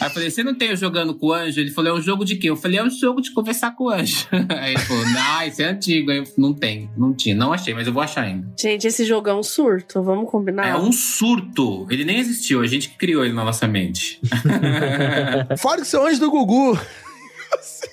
Aí eu falei, você não tem o jogando com o anjo? Ele falou, é um jogo de quê? Eu falei, é um jogo de conversar com o anjo. Aí ele falou, ah, isso é antigo. Aí eu, não tem, não tinha. Não achei, mas eu vou achar ainda. Gente, esse jogo é um surto, vamos combinar? É um surto. Ele nem existiu, a gente que criou ele na nossa mente. Fale com seu anjo do Gugu.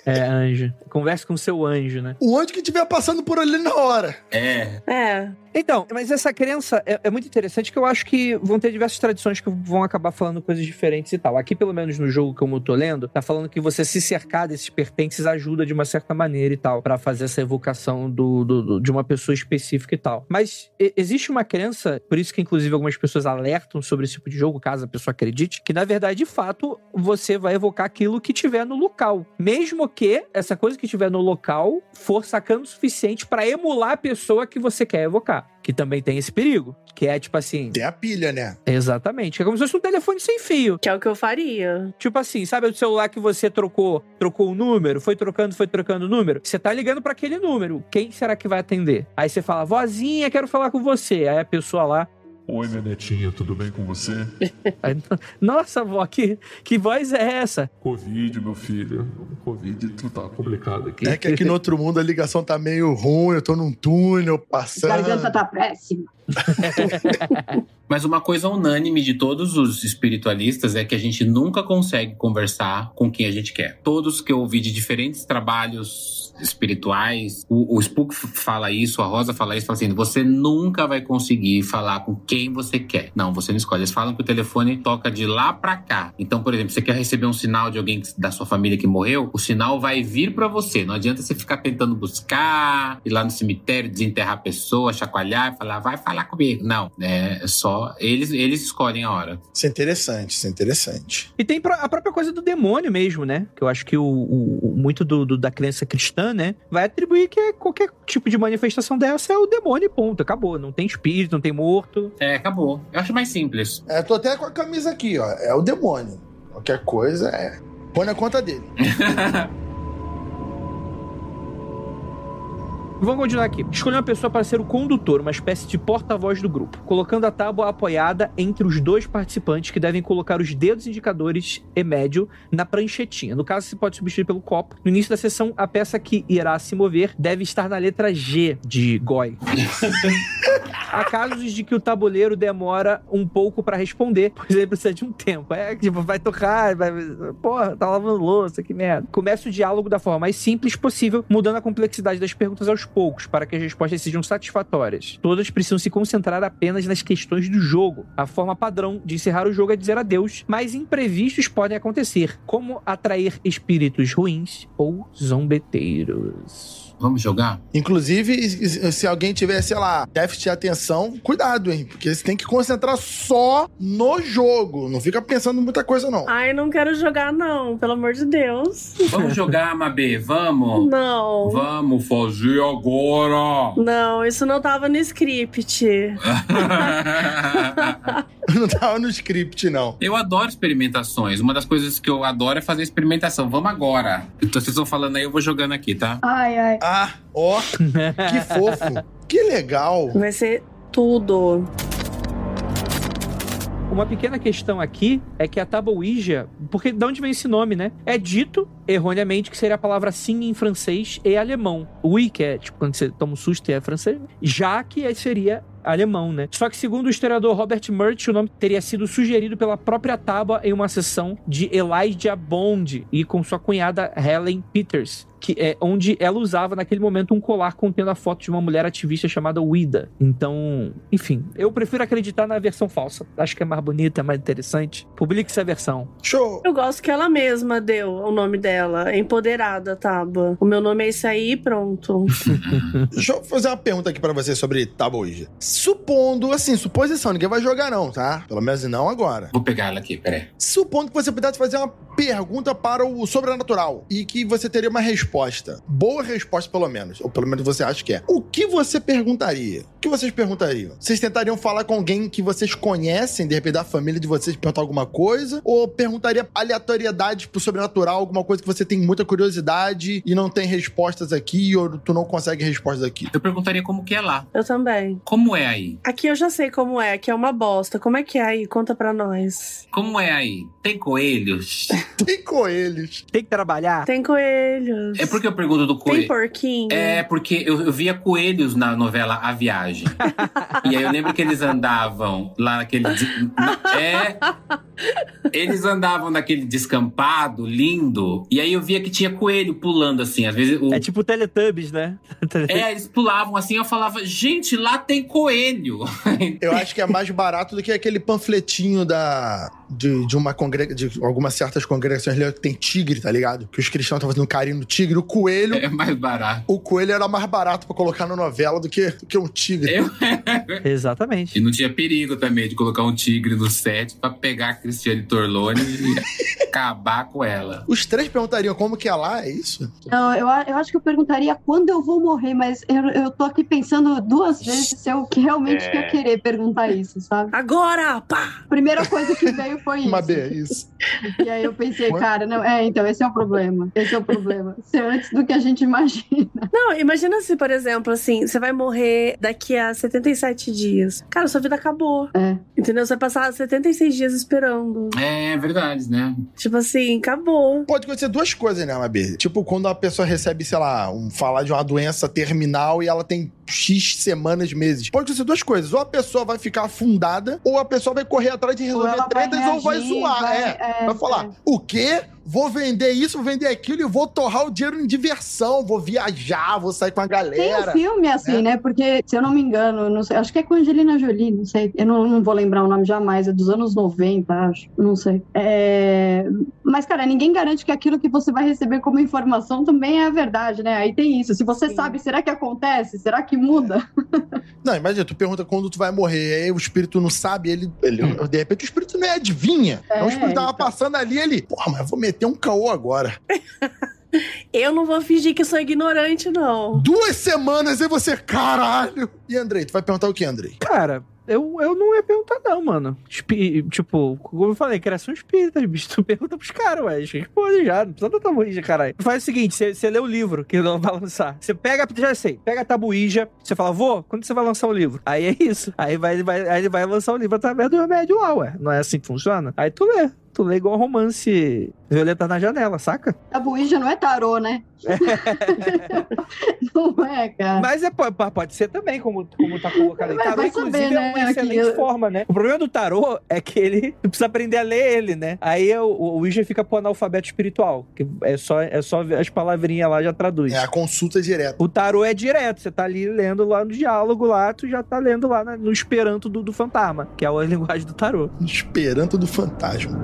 É, anjo. Converse com seu anjo, né? O anjo que estiver passando por ali na hora. É. É, Então, mas essa crença é, é muito interessante que eu acho que vão ter diversas tradições que vão acabar falando coisas diferentes e tal. Aqui, pelo menos no jogo que eu tô lendo, tá falando que você se cercar desses pertences ajuda de uma certa maneira e tal, pra fazer essa evocação do, do- do- de uma pessoa específica e tal. Mas e- existe uma crença, por isso que inclusive algumas pessoas alertam sobre esse tipo de jogo, caso a pessoa acredite, que na verdade, de fato, você vai evocar aquilo que tiver no local. Mesmo que essa coisa que tiver no local for sacando o suficiente pra emular a pessoa que você quer evocar. Que também tem esse perigo. Que é tipo assim. Tem a pilha, né? Exatamente. É como se fosse um telefone sem fio. que é o que eu faria. Tipo assim, sabe o celular que você trocou, trocou o número, foi trocando, foi trocando o número? Você tá ligando pra aquele número. Quem será que vai atender? Aí você fala, vozinha, quero falar com você. Aí a pessoa lá, Oi, minha netinha, tudo bem com você? nossa, vó, que, que voz é essa? Covid, meu filho. Covid, tu tá complicado aqui. É que aqui no outro mundo a ligação tá meio ruim, eu tô num túnel passando. Garganta tá péssima. Mas uma coisa unânime de todos os espiritualistas é que a gente nunca consegue conversar com quem a gente quer. Todos que eu ouvi de diferentes trabalhos espirituais, o, o Spook fala isso, a Rosa fala isso, fala assim: você nunca vai conseguir falar com quem você quer. Não, você não escolhe. Eles falam que o telefone toca de lá pra cá. Então, por exemplo, você quer receber um sinal de alguém da sua família que morreu, o sinal vai vir pra você. Não adianta você ficar tentando buscar, ir lá no cemitério, desenterrar a pessoa, chacoalhar e falar, vai falar comigo. Não, é só. Eles, eles escolhem a hora. Isso é interessante, isso é interessante. E tem a própria coisa do demônio mesmo, né? Que eu acho que o, o- muito do, do- da crença cristã, né? Vai atribuir que qualquer tipo de manifestação dessa é o demônio e ponto. Acabou. Não tem espírito, não tem morto. É, acabou. Eu acho mais simples. É, tô até com a camisa aqui, ó. É o demônio. Qualquer coisa é. Põe na conta dele. Vamos continuar aqui. Escolher uma pessoa para ser o condutor, uma espécie de porta-voz do grupo, colocando a tábua apoiada entre os dois participantes que devem colocar os dedos indicadores e médio na pranchetinha. No caso, se pode substituir pelo copo. No início da sessão, a peça que irá se mover deve estar na letra G de Goi. Há casos de que o tabuleiro demora um pouco para responder, pois ele precisa de um tempo. É tipo, vai tocar, vai. Porra, tá lavando louça, que merda. Comece o diálogo da forma mais simples possível, mudando a complexidade das perguntas aos poucos, para que as respostas sejam satisfatórias. Todas precisam se concentrar apenas nas questões do jogo. A forma padrão de encerrar o jogo é dizer adeus, mas imprevistos podem acontecer, como atrair espíritos ruins ou zombeteiros. Vamos jogar? Inclusive, se alguém tiver, sei lá, déficit de atenção, cuidado, hein? Porque você tem que concentrar só no jogo. Não fica pensando em muita coisa, não. Ai, não quero jogar, não, pelo amor de Deus. Vamos jogar, Mabê, vamos? Não. Vamos fazer agora! Não, isso não tava no script. Não tava no script, não. eu adoro experimentações. Uma das coisas que eu adoro é fazer experimentação. Vamos agora. Então, vocês estão falando aí, eu vou jogando aqui, tá? Ai, ai. Ah, ó, que fofo. Que legal. Vai ser tudo. uma pequena questão aqui é que a tábua Ouija, porque de onde vem esse nome, né? É dito erroneamente que seria a palavra sim em francês e alemão. Oui, que é tipo quando você toma um susto e é francês, já que seria alemão, né? Só que segundo o historiador Robert Murch, o nome teria sido sugerido pela própria tábua em uma sessão de Elijah Bond e com sua cunhada Helen Peters, que é onde ela usava naquele momento um colar contendo a foto de uma mulher ativista chamada Wida. Então, enfim, eu prefiro acreditar na versão falsa. Acho que é mais bonita, é mais interessante. Publique essa versão. Show! Eu gosto que ela mesma deu o nome dela. É Empoderada, Tábua. O meu nome é esse aí pronto. Deixa eu fazer uma pergunta aqui pra você sobre Tábua Ouija. Supondo, assim, suposição, ninguém vai jogar não, tá? Pelo menos não agora. Vou pegar ela aqui, peraí. Supondo que você pudesse fazer uma pergunta para o sobrenatural e que você teria uma resposta. Boa resposta, pelo menos. Ou pelo menos você acha que é. O que você perguntaria? O que vocês perguntariam? Vocês tentariam falar com alguém que vocês conhecem, de repente da família de vocês, perguntar alguma coisa? Ou perguntaria aleatoriedade pro sobrenatural, alguma coisa que você tem muita curiosidade e não tem respostas aqui, ou tu não consegue respostas aqui? Eu perguntaria como que é lá. Eu também. Como é aí? Aqui eu já sei como é, que é uma bosta. Como é que é aí? Conta pra nós. Como é aí? Tem coelhos? Tem coelhos. Tem que trabalhar? Tem coelhos. É porque eu pergunto do Tem coelho. porquinho. É, porque eu, eu via coelhos na novela A Viagem. E aí eu lembro que eles andavam lá naquele. É. Eles andavam naquele descampado lindo. E aí eu via que tinha coelho pulando assim. Às vezes o. É tipo Teletubbies, né? É, eles pulavam assim, eu falava, gente, lá tem coelho. Eu acho que é mais barato do que aquele panfletinho da. De, de uma congrega, de algumas certas congregações ali que tem tigre, tá ligado? Que os cristãos estão fazendo carinho no tigre. O coelho. É mais barato. O coelho era mais barato pra colocar na novela do que, do que um tigre. Eu- Exatamente. E não tinha perigo também de colocar um tigre no set pra pegar a Cristiane Torlone e acabar com ela. Os três perguntariam como que é lá, é isso? Não, eu, eu acho que eu perguntaria quando eu vou morrer, mas eu, eu tô aqui pensando duas vezes se eu que realmente É. ia querer perguntar isso, sabe? Agora! Pá! A primeira coisa que veio foi isso. Uma B, é isso. E aí eu pensei, What? cara, não, é, então, esse é o problema. Esse é o problema. Ser antes do que a gente imagina. Não, imagina se, por exemplo, assim, você vai morrer daqui a 77 dias. Cara, sua vida acabou. É. Entendeu? Você vai passar 76 dias esperando. É verdade, né? Tipo assim, acabou. Pode acontecer duas coisas, né, Mabê? Tipo, quando a pessoa recebe, sei lá, um falar de uma doença terminal e ela tem X semanas, meses. Pode acontecer duas coisas. Ou a pessoa vai ficar afundada, ou a pessoa vai correr atrás de resolver ela vai ou zoar. vai- é. é, Vai falar, é. o quê? Vou vender isso, vou vender aquilo e vou torrar o dinheiro em diversão, vou viajar, vou sair com a Tem um galera. filme assim, É. né? Porque, se eu não me engano, não sei, acho que é com Angelina Jolie, não sei. Eu não, não vou lembrar o nome jamais, é dos anos 90, acho. Não sei. É, Mas, cara, ninguém garante que aquilo que você vai receber como informação também é a verdade, né? Aí tem isso. Se você Sim. sabe, será que acontece? Será que muda? Não, imagina, tu pergunta quando tu vai morrer, aí o espírito não sabe, ele, ele de repente o espírito não é adivinha. É, o É, espírito tava então. passando ali, ele, porra, mas eu vou meter um caô agora. Eu não vou fingir que sou ignorante, não. Duas semanas e você, caralho! E Andrei, tu vai perguntar o que, Andrei? Cara, eu, eu não ia perguntar, não, mano. Espi- tipo, como eu falei, criação espírita, bicho. Tu pergunta pros caras, ué. Responde já, não precisa dar tabuíja, caralho. Faz o seguinte: você- você lê o livro que não vai lançar. Você pega, já sei, pega a tabuíja, você fala, vô, quando você vai lançar o livro? Aí é isso. Aí, vai, vai, aí ele vai lançar o livro através do remédio lá, ué. Não é assim que funciona? Aí tu lê. Tu lê igual romance Violeta na janela, saca? A Buíja não é tarô, né? não é, cara. Mas é, po- po- pode ser também, como, como tá colocado aí. Tarô, vai inclusive, saber, é né? uma excelente Aqui, eu- forma, né? O problema do tarô é que ele tu precisa aprender a ler ele, né? Aí o, o Ouija fica pro analfabeto espiritual, que é só, é só as palavrinhas lá já traduz. É a consulta direta. O tarô é direto, você tá ali lendo lá no diálogo lá, tu já tá lendo lá no esperanto do, do fantasma, que é a linguagem do tarô. Esperanto do fantasma.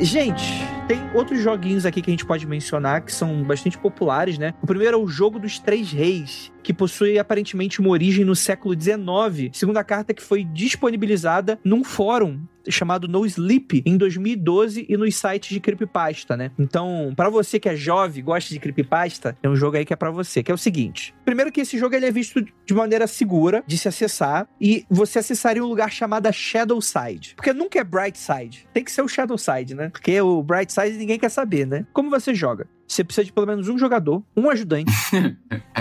Gente, tem outros joguinhos aqui que a gente pode mencionar que são bastante populares, né? O primeiro é o Jogo dos Três Reis, que possui aparentemente uma origem no século XIX, segundo a carta que foi disponibilizada num fórum chamado No Sleep em 2012 e nos sites de creepypasta, né? Então, pra você que é jovem, gosta de creepypasta, tem um jogo aí que é pra você, que é o seguinte. Primeiro que esse jogo ele é visto de maneira segura de se acessar e você acessaria um lugar chamado Shadow Side. Porque nunca é Bright Side. Tem que ser o Shadow Side, né? Porque o Bright mensais e ninguém quer saber, né? Como você joga? Você precisa de pelo menos um jogador, um ajudante.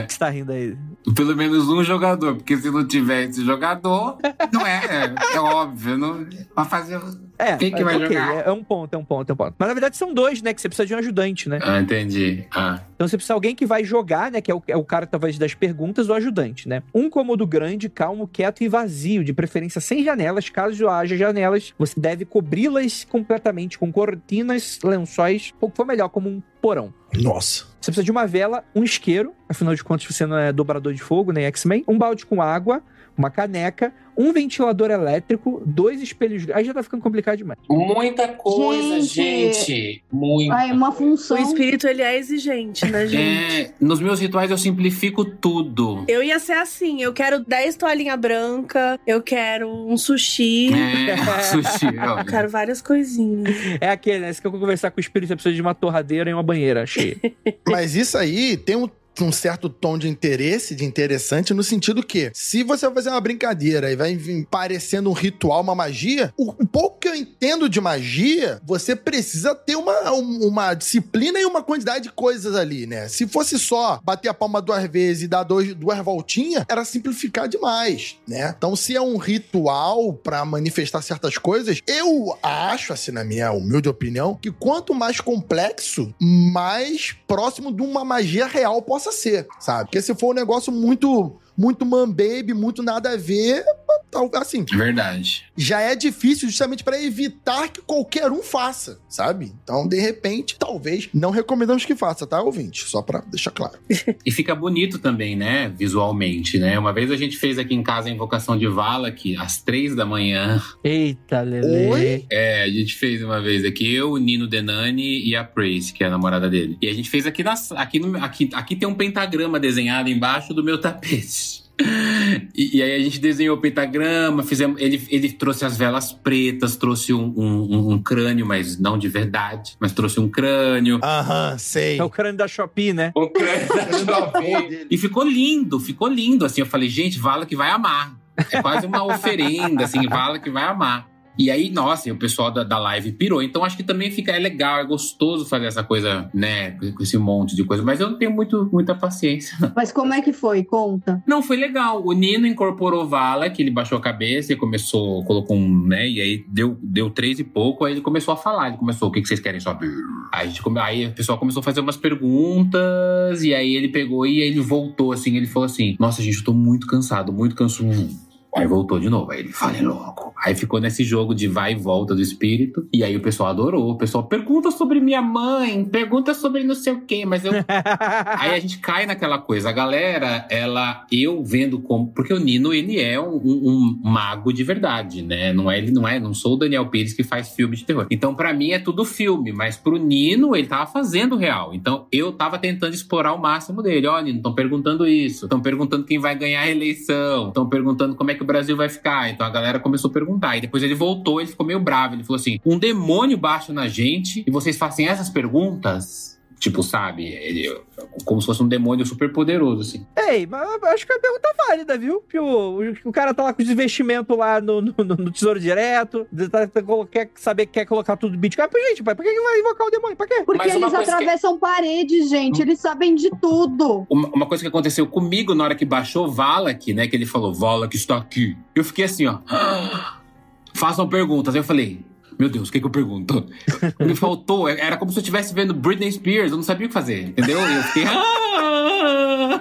que você tá rindo aí? Pelo menos um jogador, porque se não tiver esse jogador, não é. É, é óbvio. Não, pra fazer. É, Quem que vai ok, jogar? É, é um ponto, é um ponto, é um ponto. Mas na verdade são dois, né? Que você precisa de um ajudante, né? Ah, entendi. Ah. Então você precisa de alguém que vai jogar, né? Que é o, é o cara, talvez, das perguntas, o ajudante, né? Um cômodo grande, calmo, quieto e vazio, de preferência sem janelas. Caso haja janelas, você deve cobri-las completamente com cortinas, lençóis, ou for melhor, como um porão. Nossa. Você precisa de uma vela, um isqueiro, afinal de contas você não é dobrador de fogo, nem X-Men, um balde com água, uma caneca, um ventilador elétrico, dois espelhos. Aí já tá ficando complicado demais. Muita coisa, Gente. gente. Muita. Ai, uma O função. espírito, ele é exigente, né, gente? É, nos meus rituais eu simplifico tudo. Eu ia ser assim, eu quero 10 toalhinha branca, eu quero um sushi, É, sushi. ó. eu quero várias coisinhas. É aquele, né? Se eu conversar com o espírito, você precisa de uma torradeira e uma banheira cheia. Mas isso aí tem um, um certo tom de interesse, de interessante, no sentido que, se você vai fazer uma brincadeira e vai parecendo um ritual, uma magia, o, pouco que eu entendo de magia, você precisa ter uma, um- uma disciplina e uma quantidade de coisas ali, né? Se fosse só bater a palma duas vezes e dar dois, duas voltinhas, era simplificar demais, né? Então, se é um ritual pra manifestar certas coisas, eu acho, assim, na minha humilde opinião, que quanto mais complexo, mais próximo de uma magia real possa ser, sabe? Porque se for um negócio muito, muito man-baby, muito nada a ver, assim, Verdade. já é difícil justamente para evitar que qualquer um faça, sabe? Então, de repente, talvez, não recomendamos que faça, tá, ouvinte? Só pra deixar claro. E fica bonito também, né? Visualmente, né? Uma vez a gente fez aqui em casa a invocação de Vala, que às três da manhã. Eita, Lele. Oi? É, a gente fez uma vez aqui, eu, o Nino Denani e a Prace, que é a namorada dele. E a gente fez aqui na, aqui, no, aqui, aqui tem um pentagrama desenhado embaixo do meu tapete. E, e aí a gente desenhou o pentagrama, fizemos. Ele, ele trouxe as velas pretas, trouxe um, um- um- um crânio, mas não de verdade, mas trouxe um crânio. Aham, sei. É o crânio da Shopee, né? Um crânio da E ficou lindo, ficou lindo. Assim, eu falei, gente, Vala que vai amar. É quase uma oferenda, assim, Vala que vai amar. E aí, nossa, o pessoal da, da live pirou. Então, acho que também fica é legal, é gostoso fazer essa coisa, né, com esse monte de coisa. Mas eu não tenho muito, muita paciência. Mas como é que foi? Conta. Não, foi legal. O Nino incorporou Vala, que ele baixou a cabeça e começou, colocou um, né, e aí deu, deu três e pouco, aí ele começou a falar. Ele começou, o que, que vocês querem saber? Aí, a gente aí o pessoal começou a fazer umas perguntas, e aí ele pegou e ele voltou, assim, ele falou assim, nossa, gente, eu tô muito cansado, muito cansado. Aí voltou de novo, aí ele fala logo. Aí ficou nesse jogo de vai e volta do espírito. E aí o pessoal adorou. O pessoal pergunta sobre minha mãe, pergunta sobre não sei o quê, mas eu Aí a gente cai naquela coisa. A galera, ela, eu vendo como. Porque o Nino, ele é um, um- um mago de verdade, né? Não é, ele não é, não sou o Daniel Pires que faz filme de terror. Então, pra mim, é tudo filme, mas pro Nino, ele tava fazendo real. Então, eu tava tentando explorar o máximo dele. Ó, Nino, estão perguntando isso. Estão perguntando quem vai ganhar a eleição. Estão perguntando como é que o Brasil vai ficar. Então a galera começou a perguntar. E depois ele voltou, ele ficou meio bravo. Ele falou assim: um demônio baixa na gente e vocês fazem essas perguntas? Tipo, sabe? Ele- como se fosse um demônio super poderoso, assim. Ei, mas acho que a pergunta é válida, viu? Que o, o cara tá lá com os investimentos lá no, no, no- Tesouro Direto, tá, tá, quer saber que quer colocar tudo no Bitcoin. Pô, gente, pai, por que que vai invocar o demônio? Pra quê? Porque Mas eles coisa que- atravessam paredes, gente. Eles sabem de tudo. Uma, uma coisa que aconteceu comigo na hora que baixou Valak, né? Que ele falou, Valak está aqui. Eu fiquei assim, ó. Façam perguntas. Aí eu falei, meu Deus, o que, que eu pergunto? Me faltou, era como se eu estivesse vendo Britney Spears, eu não sabia o que fazer, entendeu? Eu fiquei.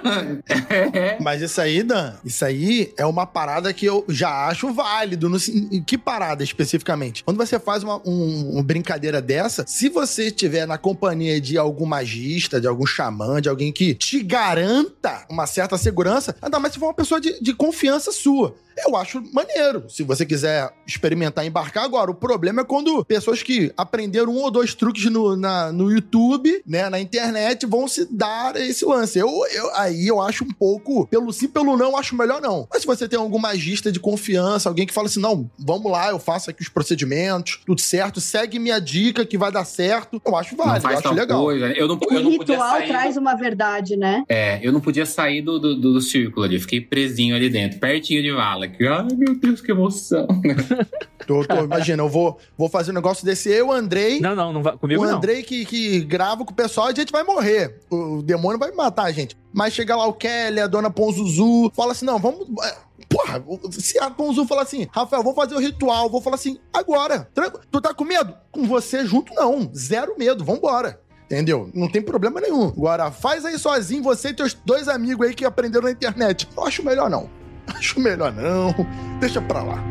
"Ah!" Mas isso aí, Dan, isso aí é uma parada que eu já acho válido. No, em que parada especificamente? Quando você faz uma, um- uma brincadeira dessa, se você estiver na companhia de algum magista, de algum xamã, de alguém que te garanta uma certa segurança, ainda mais se for uma pessoa de, de confiança sua. Eu acho maneiro. Se você quiser experimentar embarcar agora, o problema é quando pessoas que aprenderam um ou dois truques no, na- no YouTube, né, na internet, vão se dar esse lance. Eu, eu, aí aí eu acho um pouco, pelo sim, pelo não, eu acho melhor não. Mas se você tem algum magista de confiança, alguém que fala assim, não, vamos lá, eu faço aqui os procedimentos, tudo certo, segue minha dica que vai dar certo, eu acho Não válido, eu acho legal. coisa. Eu não, O eu não podia ritual sair. traz uma verdade, né? É, eu não podia sair do, do, do círculo ali. Eu fiquei presinho ali dentro, pertinho de vala. Que, ai, meu Deus, que emoção. Tô, tô, imagina, eu vou, vou fazer um negócio desse, eu, Andrei, Não, não, não vai, comigo o não. Andrei que, que grava com o pessoal, a gente vai morrer. O, o demônio vai matar a gente. Mas chega lá o Kelly, a dona Ponzuzu, fala assim: não, vamos. é, Porra, se a Ponzu falar assim, Rafael, vou fazer o ritual, vou falar assim, agora. Tu tá com medo? Com você junto, não. Zero medo, vambora. Entendeu? Não tem problema nenhum. Agora, faz aí sozinho, você e teus dois amigos aí que aprenderam na internet. Eu acho melhor não. Acho melhor não. Deixa pra lá.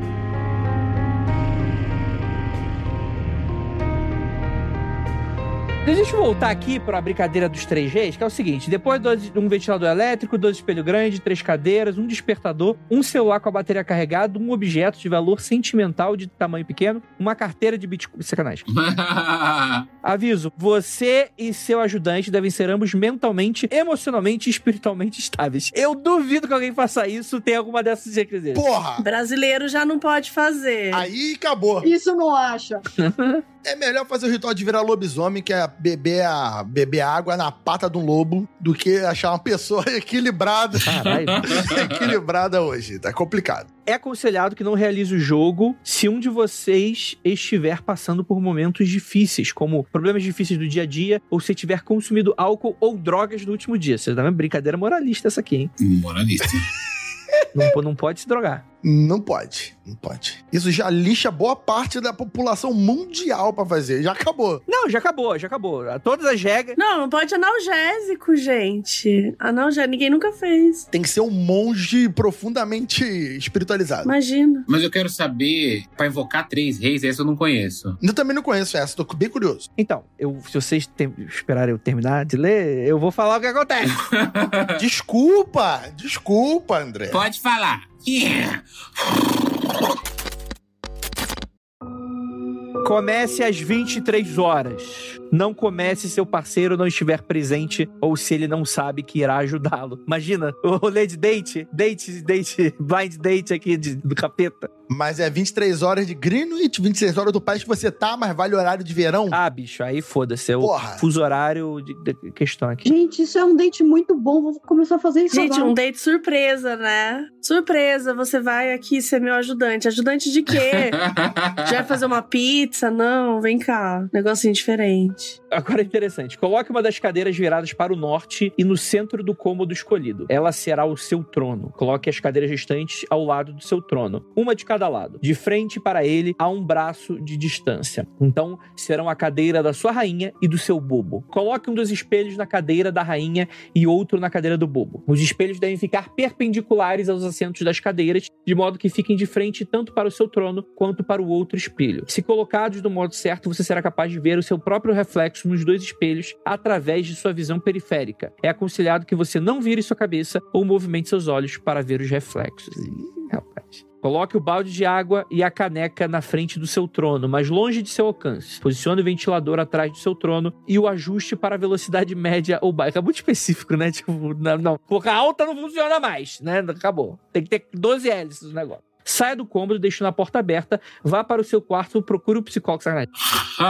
Deixa eu voltar aqui pra brincadeira dos 3Gs, que é o seguinte: depois dois- um ventilador elétrico, dois espelhos grandes, três cadeiras, um despertador, um celular com a bateria carregada, um objeto de valor sentimental de tamanho pequeno, uma carteira de Bitcoin. Sacanagem. Aviso: você e seu ajudante devem ser ambos mentalmente, emocionalmente e espiritualmente estáveis. Eu duvido que alguém faça isso, tem alguma dessas requisitos. Porra! Brasileiro já não pode fazer. Aí acabou. Isso não acha. É melhor fazer o ritual de virar lobisomem, que é beber, a, beber água na pata de um lobo, do que achar uma pessoa equilibrada. Caralho. equilibrada hoje. Tá complicado. É aconselhado que não realize o jogo se um de vocês estiver passando por momentos difíceis, como problemas difíceis do dia a dia, ou se tiver consumido álcool ou drogas no último dia. Você dá uma brincadeira moralista essa aqui, hein? Moralista. Não, não pode se drogar. Não pode, não pode. Isso já lixa boa parte da população mundial pra fazer. Já acabou. Não, já acabou, já acabou. Todas as regras. Não, não pode analgésico, gente. Analgésico, ninguém nunca fez. Tem que ser um monge profundamente espiritualizado. Imagina. Mas eu quero saber, pra invocar três reis, essa eu não conheço. Eu também não conheço essa, tô bem curioso. Então, eu, se vocês tem- esperarem eu terminar de ler, eu vou falar o que acontece. Desculpa, desculpa, André. Pode falar. Comece às 23 horas. Não comece se seu parceiro não estiver presente ou se ele não sabe que irá ajudá-lo. Imagina, o rolê de date, date, date, blind date aqui de- do capeta. Mas é 23 horas de Greenwich, 26 horas do país que você tá, mas vale o horário de verão. Ah, bicho, aí foda-se. É o Porra. fuso horário de, de questão aqui. Gente, isso é um date muito bom. Vou começar a fazer isso Gente, agora. um date surpresa, né? Surpresa, você vai aqui ser meu ajudante. Ajudante de quê? Já vai fazer uma pizza? Não, vem cá. Negocinho diferente. Agora é interessante. Coloque uma das cadeiras viradas para o norte e no centro do cômodo escolhido. Ela será o seu trono. Coloque as cadeiras restantes ao lado do seu trono, uma de cada lado. De frente para ele, a um braço de distância. Então, serão a cadeira da sua rainha e do seu bobo. Coloque um dos espelhos na cadeira da rainha e outro na cadeira do bobo. Os espelhos devem ficar perpendiculares aos assentos das cadeiras, de modo que fiquem de frente tanto para o seu trono quanto para o outro espelho. Se colocados do modo certo, você será capaz de ver o seu próprio reflexo nos dois espelhos através de sua visão periférica. É aconselhado que você não vire sua cabeça ou movimente seus olhos para ver os reflexos. Ih, rapaz. Coloque o balde de água e a caneca na frente do seu trono, mas longe de seu alcance. Posicione o ventilador atrás do seu trono e o ajuste para a velocidade média ou baixa. É muito específico, né? Tipo, não, não. Alta não funciona mais, né? Acabou. Tem que ter 12 hélices no negócio. Saia do cômodo, deixando a porta aberta, vá para o seu quarto, procure o psicólogo. Sacanagem.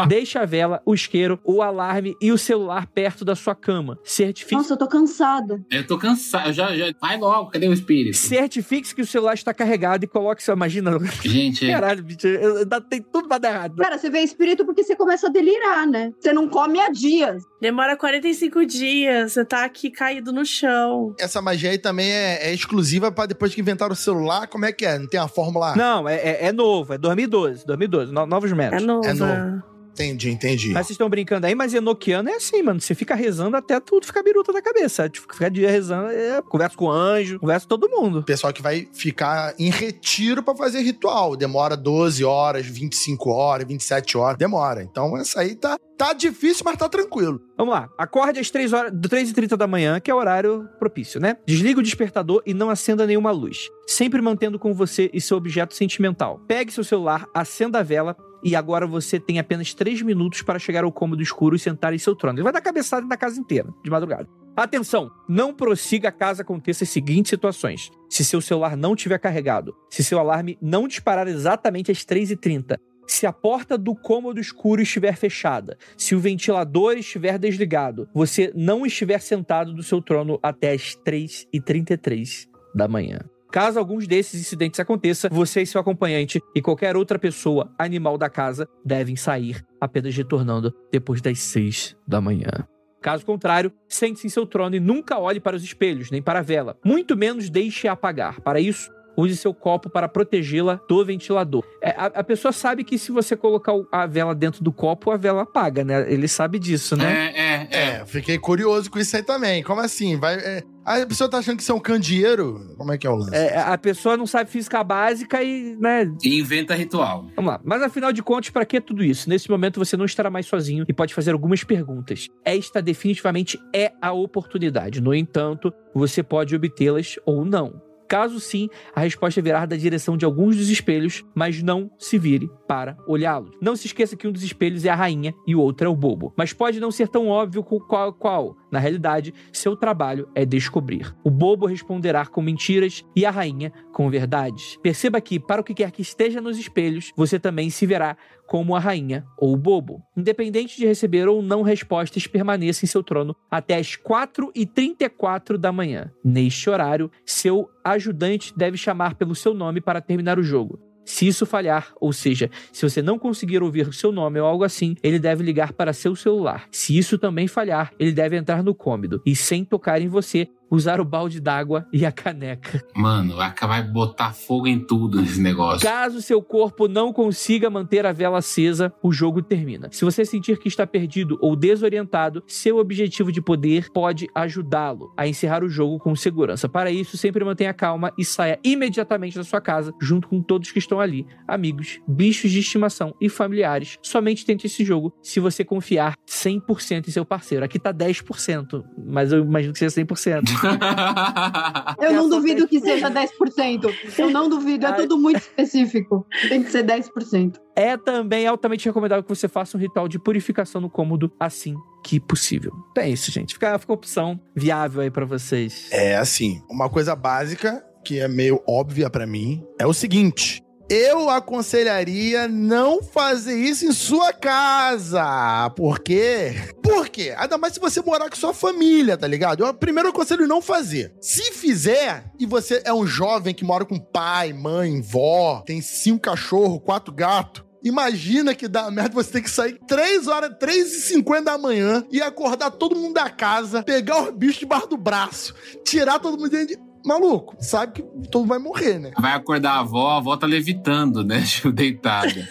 Deixe a vela, o isqueiro, o alarme e o celular perto da sua cama. Certifique Nossa, eu tô cansada. Eu tô cansado. Já, já. Vai logo, cadê o espírito? Certifique-se que o celular está carregado e coloque seu. Imagina. Gente, Caralho, bicho. eu- eu- Tem tudo pra dar errado. Cara, você vê espírito porque você começa a delirar, né? Você não come há dias. Demora 45 dias, você tá aqui caído no chão. Essa magia aí também é, é exclusiva pra depois que inventaram o celular. Como é que é? Não tem a fórmula? Não, é, é- é novo. É 2012. 2012. no- novos É métodos. nova. É novo. Entendi, entendi. Mas vocês estão brincando aí, mas Enochiano é assim, mano. Você fica rezando até tudo ficar biruta da cabeça. Tipo, fica dia rezando, é, conversa com o anjo, conversa com todo mundo. Pessoal que vai ficar em retiro pra fazer ritual. Demora 12 horas, 25 horas, 27 horas. Demora. Então, essa aí tá, tá difícil, mas tá tranquilo. Vamos lá. Acorde às 3 horas, 3h30 da manhã, que é o horário propício, né? Desliga o despertador e não acenda nenhuma luz. Sempre mantendo com você e seu objeto sentimental. Pegue seu celular, acenda a vela e agora você tem apenas 3 minutos para chegar ao cômodo escuro e sentar em seu trono. Ele vai dar cabeçada na casa inteira, de madrugada. Atenção! Não prossiga caso aconteça as seguintes situações. Se seu celular não tiver carregado, se seu alarme não disparar exatamente às 3h30, se a porta do cômodo escuro estiver fechada, se o ventilador estiver desligado, você não estiver sentado do seu trono até as 3h33 da manhã. Caso alguns desses incidentes aconteça, você e seu acompanhante e qualquer outra pessoa, animal da casa, devem sair, apenas retornando depois das 6 da manhã. Caso contrário, sente-se em seu trono e nunca olhe para os espelhos, nem para a vela. Muito menos deixe-a apagar. Para isso, use seu copo para protegê-la do ventilador. É, a, a, pessoa sabe que se você colocar a vela dentro do copo, a vela apaga, né? Ele sabe disso, né? É, é, é. É, fiquei curioso com isso aí também. Como assim? Vai. é, a pessoa tá achando que isso é um candeeiro? Como é que é o lance? É, a pessoa não sabe física básica e, né? E inventa ritual. Vamos lá. Mas afinal de contas, para que tudo isso? Nesse momento você não estará mais sozinho e pode fazer algumas perguntas. Esta definitivamente é a oportunidade. No entanto, você pode obtê-las ou não. Caso sim, a resposta virá da direção de alguns dos espelhos, mas não se vire para olhá-los. Não se esqueça que um dos espelhos é a rainha e o outro é o bobo. Mas pode não ser tão óbvio qual qual. Na realidade, seu trabalho é descobrir. O bobo responderá com mentiras e a rainha com verdades. Perceba que, para o que quer que esteja nos espelhos, você também se verá como a rainha ou o bobo. Independente de receber ou não respostas, permaneça em seu trono até as 4h34 da manhã. Neste horário, seu ajudante deve chamar pelo seu nome para terminar o jogo. Se isso falhar, ou seja, se você não conseguir ouvir seu nome ou algo assim, ele deve ligar para seu celular. Se isso também falhar, ele deve entrar no cômodo e, sem tocar em você, usar o balde d'água e a caneca. Mano, vai botar fogo em tudo nesse negócio. Caso seu corpo não consiga manter a vela acesa, o jogo termina. Se você sentir que está perdido ou desorientado, seu objetivo de poder pode ajudá-lo a encerrar o jogo com segurança. Para isso, sempre mantenha calma e saia imediatamente da sua casa, junto com todos que estão ali, amigos, bichos de estimação e familiares. Somente tente esse jogo se você confiar 100% em seu parceiro. Aqui tá 10%, mas eu imagino que seja 100%. Eu não duvido que seja 10%. Eu não duvido, é tudo muito específico. Tem que ser 10%. É também altamente recomendável que você faça um ritual de purificação no cômodo assim que possível. Então é isso, gente. Fica, fica a opção viável aí para vocês. É assim, uma coisa básica que é meio óbvia para mim é o seguinte: eu aconselharia não fazer isso em sua casa. Por quê? Por quê? Ainda mais se você morar com sua família, tá ligado? Eu primeiro aconselho não fazer. Se fizer, e você é um jovem que mora com pai, mãe, vó, tem cinco cachorros, quatro gatos, Imagina que dá merda você ter que sair 3 horas, 3 e 50 da manhã e acordar todo mundo da casa, pegar os bichos debaixo do braço, tirar todo mundo de maluco, sabe que todo vai morrer, né? Vai acordar a avó, a avó tá levitando, né? Deitada.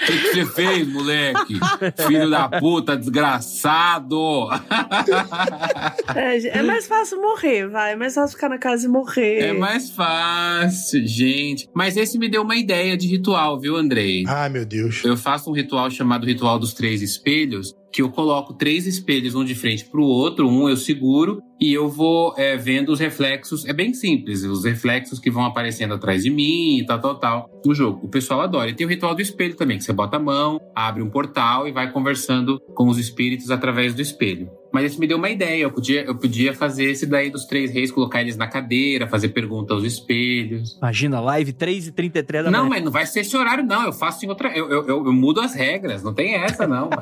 O que, que você fez, moleque? Filho da puta, desgraçado! É, é, mais fácil morrer, vai. É mais fácil ficar na casa e morrer. É mais fácil, gente. Mas esse me deu uma ideia de ritual, viu, Andrei? Ai, meu Deus. Eu faço um ritual chamado Ritual dos Três Espelhos, que eu coloco três espelhos um de frente para o outro, um eu seguro e eu vou é, vendo os reflexos. É bem simples, os reflexos que vão aparecendo atrás de mim e tal, tal, tal, no jogo. O pessoal adora. E tem o ritual do espelho também, que você bota a mão, abre um portal e vai conversando com os espíritos através do espelho. Mas isso me deu uma ideia. Eu podia, eu podia fazer esse daí dos três reis, colocar eles na cadeira, fazer pergunta aos espelhos. Imagina, live 3 e 33 da Não, manhã. mas não vai ser esse horário, não. Eu faço em outra. Eu, eu, eu, eu mudo as regras, não tem essa, não.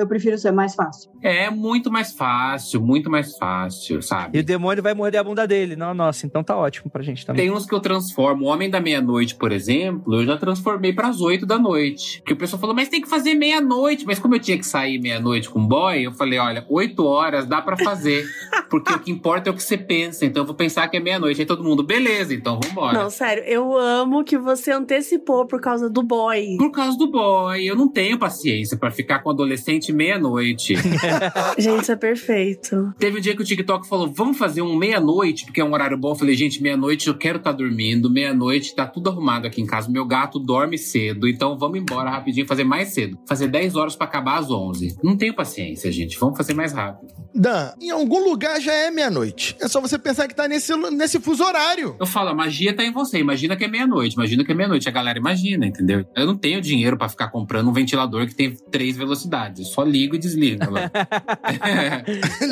Eu prefiro ser mais fácil. É muito mais fácil, muito mais fácil, sabe? E o demônio vai morder a bunda dele. Não, nossa, então tá ótimo pra gente também. Tem uns que eu transformo. O Homem da Meia-Noite, por exemplo, eu já transformei pras oito da noite. Porque o pessoal falou, mas tem que fazer meia-noite. Mas como eu tinha que sair meia-noite com o boy, eu falei, olha, oito horas dá pra fazer. porque o que importa é o que você pensa. Então eu vou pensar que é meia-noite. Aí todo mundo, beleza, então vambora. Não, sério, eu amo que você antecipou por causa do boy. Por causa do boy. Eu não tenho paciência pra ficar com adolescente meia-noite. Gente, isso é perfeito. Teve um dia que o TikTok falou: vamos fazer um meia-noite, porque é um horário bom. Eu falei, gente, meia-noite eu quero estar tá dormindo. Meia-noite tá tudo arrumado aqui em casa. Meu gato dorme cedo, então vamos embora rapidinho, fazer mais cedo. Fazer 10 horas para acabar às 11. Não tenho paciência, gente. Vamos fazer mais rápido. Dan, em algum lugar já é meia-noite. É só você pensar que tá nesse, nesse fuso horário. Eu falo, a magia tá em você. Imagina que é meia-noite. Imagina que é meia-noite. A galera imagina, entendeu? Eu não tenho dinheiro para ficar comprando um ventilador que tem três velocidades. Só ligo e desligo.